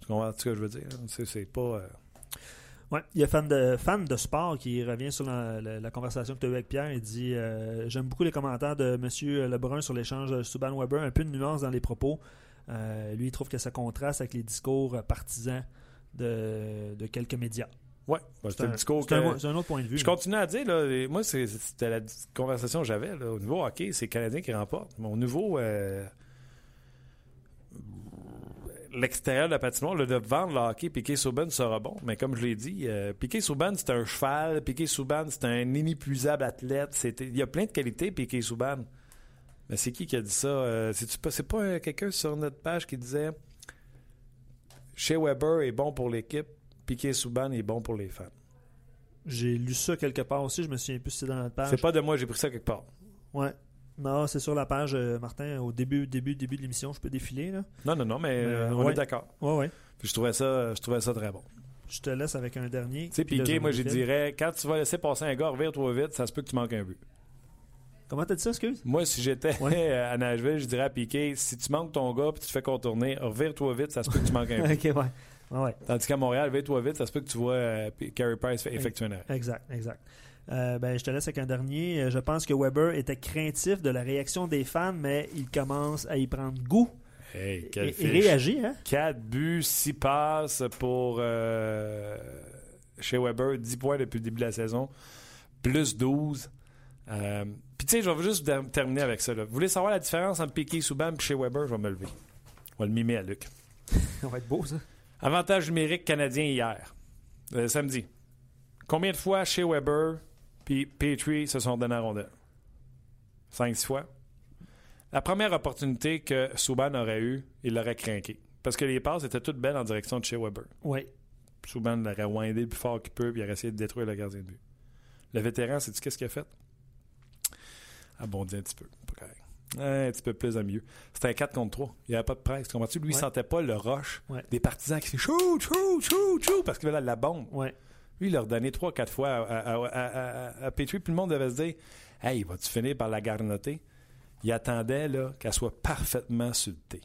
tu comprends ce que je veux dire? C'est pas... Oui, il y a fan de, fan de sport qui revient sur la, conversation que tu as eue avec Pierre. Il dit J'aime beaucoup les commentaires de M. Lebrun sur l'échange de Subban Weber, un peu de nuance dans les propos. lui, il trouve que ça contraste avec les discours partisans de, de quelques médias. Oui, c'est un, discours C'est un, autre point de vue. Je continue à dire, là, moi, c'était la conversation que j'avais. Au niveau hockey, c'est le Canadien qui remporte. Mais au niveau. Euh, l'extérieur de la patinoire, le devant de hockey, Piquet Souban sera bon. Mais comme je l'ai dit, euh, Piquet Souban, c'est un cheval. Piquet Souban, c'est un inépuisable athlète. Il y a plein de qualités, Piquet Souban. Mais c'est qui qui a dit ça? Euh, c'est pas, pas quelqu'un sur notre page qui disait Chez Weber est bon pour l'équipe, Piqué Souban est bon pour les fans. J'ai lu ça quelque part aussi, je me souviens plus si c'est dans notre page. C'est pas de moi, j'ai pris ça quelque part. Ouais. Non, c'est sur la page, euh, Martin, au début, début, début de l'émission, je peux défiler là. Non, non, non, mais, euh, on est d'accord. Ouais, ouais. Puis je trouvais ça, je trouvais ça très bon. Je te laisse avec un dernier. Tu sais, Piqué, moi je dirais, quand tu vas laisser passer un gars, revire-toi vite, ça se peut que tu manques un but. Comment t'as dit ça, excuse? Moi, si j'étais à Nashville, je dirais à Piqué, si tu manques ton gars puis tu te fais contourner, revire-toi vite, ça se peut que tu manques un but. ok, ouais. Tandis qu'à Montréal, vais-toi vite, ça se peut que tu vois euh, Carey Price effectuer un arrêt. Exact, exact. Euh, ben, je te laisse avec un dernier. Euh, je pense que Weber était craintif de la réaction des fans, mais il commence à y prendre goût. Hey, et, réagit. Hein? 4 buts, 6 passes pour chez Weber, 10 points depuis le début de la saison, plus 12. Puis tu sais, je vais juste terminer avec ça. Vous voulez savoir la différence entre Piquet Souban et chez Weber? Je vais me lever. On va le mimer à Luc. ça va être beau, ça. Avantage numérique canadien hier, euh, samedi. Combien de fois chez Weber puis Petrie se sont donné à rondelle? Cinq, six fois. La première opportunité que Souban aurait eue, il l'aurait craqué. Parce que les passes étaient toutes belles en direction de chez Weber. Oui. Souban l'aurait windé le plus fort qu'il peut, puis il aurait essayé de détruire le gardien de but. Le vétéran, sais-tu qu'est-ce qu'il a fait? Bon, un petit peu. Pas correct un petit peu plus à mieux. C'était un 4 contre 3. Il n'y avait pas de presse. tu Lui, il ne sentait pas le rush des partisans qui faisaient chou, chou, chou, chou, parce qu'il avait la bombe. Lui, il leur donnait 3-4 fois à, à, Petrie, puis le monde devait se dire Hey, vas-tu finir par la garnoter Il attendait qu'elle soit parfaitement sultée.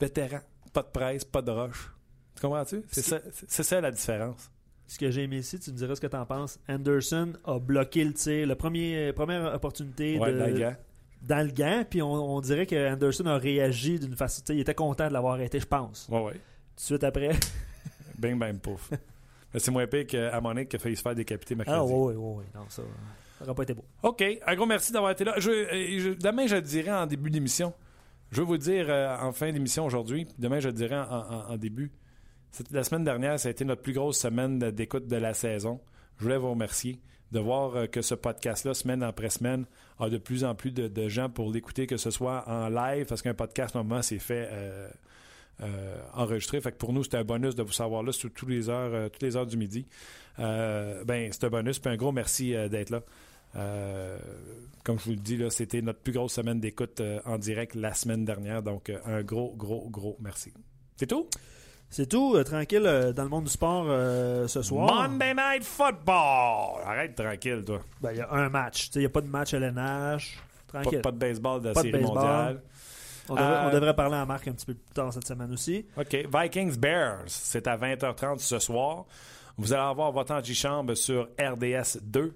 vétéran. Pas de presse, pas de roche. Tu comprends-tu? C'est ça, ça la différence. Ce que j'ai aimé ici, tu me diras ce que tu en penses. Anderson a bloqué le tir. La première, première opportunité Ouais, de, dans le gant. puis on, on dirait que Anderson a réagi d'une façon. Il était content de l'avoir arrêté, je pense. Ouais, ouais. Tout de suite après. Bing, bang, pouf. C'est moins pire qu'à Monique qui a failli se faire décapiter mercredi. Ah, ouais, ouais, ouais, ouais. Non, ça ça aurait pas été beau. OK. Un gros merci d'avoir été là. Je, euh, je- demain, je le dirai en début d'émission. Je veux vous dire euh, en fin d'émission aujourd'hui. Demain, je le dirai en, en- en début. La semaine dernière, ça a été notre plus grosse semaine d'écoute de la saison. Je voulais vous remercier de voir euh, que ce podcast-là, semaine après semaine, a de plus en plus de, gens pour l'écouter, que ce soit en live, parce qu'un podcast, normalement, c'est fait euh, euh, enregistré. Fait que pour nous, c'est un bonus de vous savoir là sur toutes les heures, du midi. Ben, c'est un bonus. Puis un gros merci d'être là. Comme je vous le dis, c'était notre plus grosse semaine d'écoute en direct la semaine dernière. Donc, un gros, gros, gros merci. C'est tout? C'est tout. euh, tranquille euh, dans le monde du sport euh, ce soir. Monday Night Football! Arrête tranquille, toi. Ben, Il y a un match. Il n'y a pas de match LNH. Pas, Tranquille. pas de baseball de la Pas série mondiale. On, devrait, on devrait parler à Marc un petit peu plus tard cette semaine aussi. OK. Vikings Bears, c'est à 20h30 ce soir. Vous allez avoir votre antichambre sur RDS 2.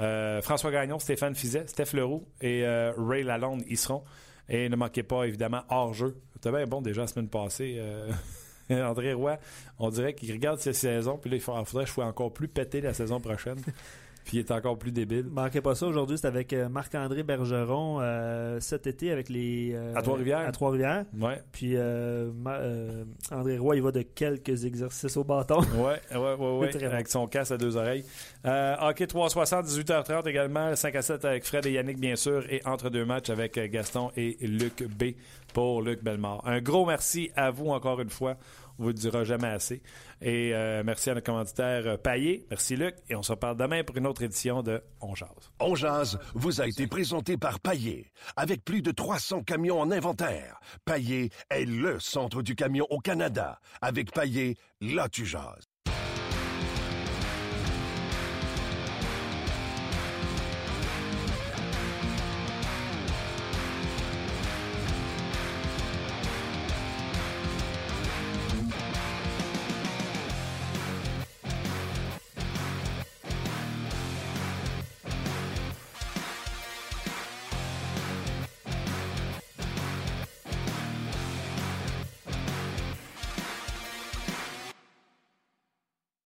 Euh, François Gagnon, Stéphane Fizet, Steph Leroux et Ray Lalonde y seront. Et ne manquez pas, évidemment, hors-jeu. C'était bien bon déjà la semaine passée. André Roy, on dirait qu'il regarde cette saison, puis là, il faudrait que je sois encore plus pété la saison prochaine. puis il est encore plus débile. Manquez pas ça. Aujourd'hui, c'est avec euh, Marc-André Bergeron euh, cet été avec les. euh, À Trois-Rivières. À Trois-Rivières. Ouais, Puis André Roy, il va de quelques exercices au bâton. ouais, ouais, ouais, ouais, avec son casque à deux oreilles. Hockey 360, 18h30 également, 5 à 7 avec Fred et Yannick, bien sûr, et entre deux matchs avec Gaston et Luc B pour Luc Bellemare. Un gros merci à vous encore une fois. On vous le dira jamais assez. Et euh, merci à notre commanditaire euh, Paillé. Merci Luc. Et on se reparle demain pour une autre édition de On Jase. On jase vous a été présenté par Paillé. Avec plus de 300 camions en inventaire, Paillé est le centre du camion au Canada. Avec Paillé, là tu jases.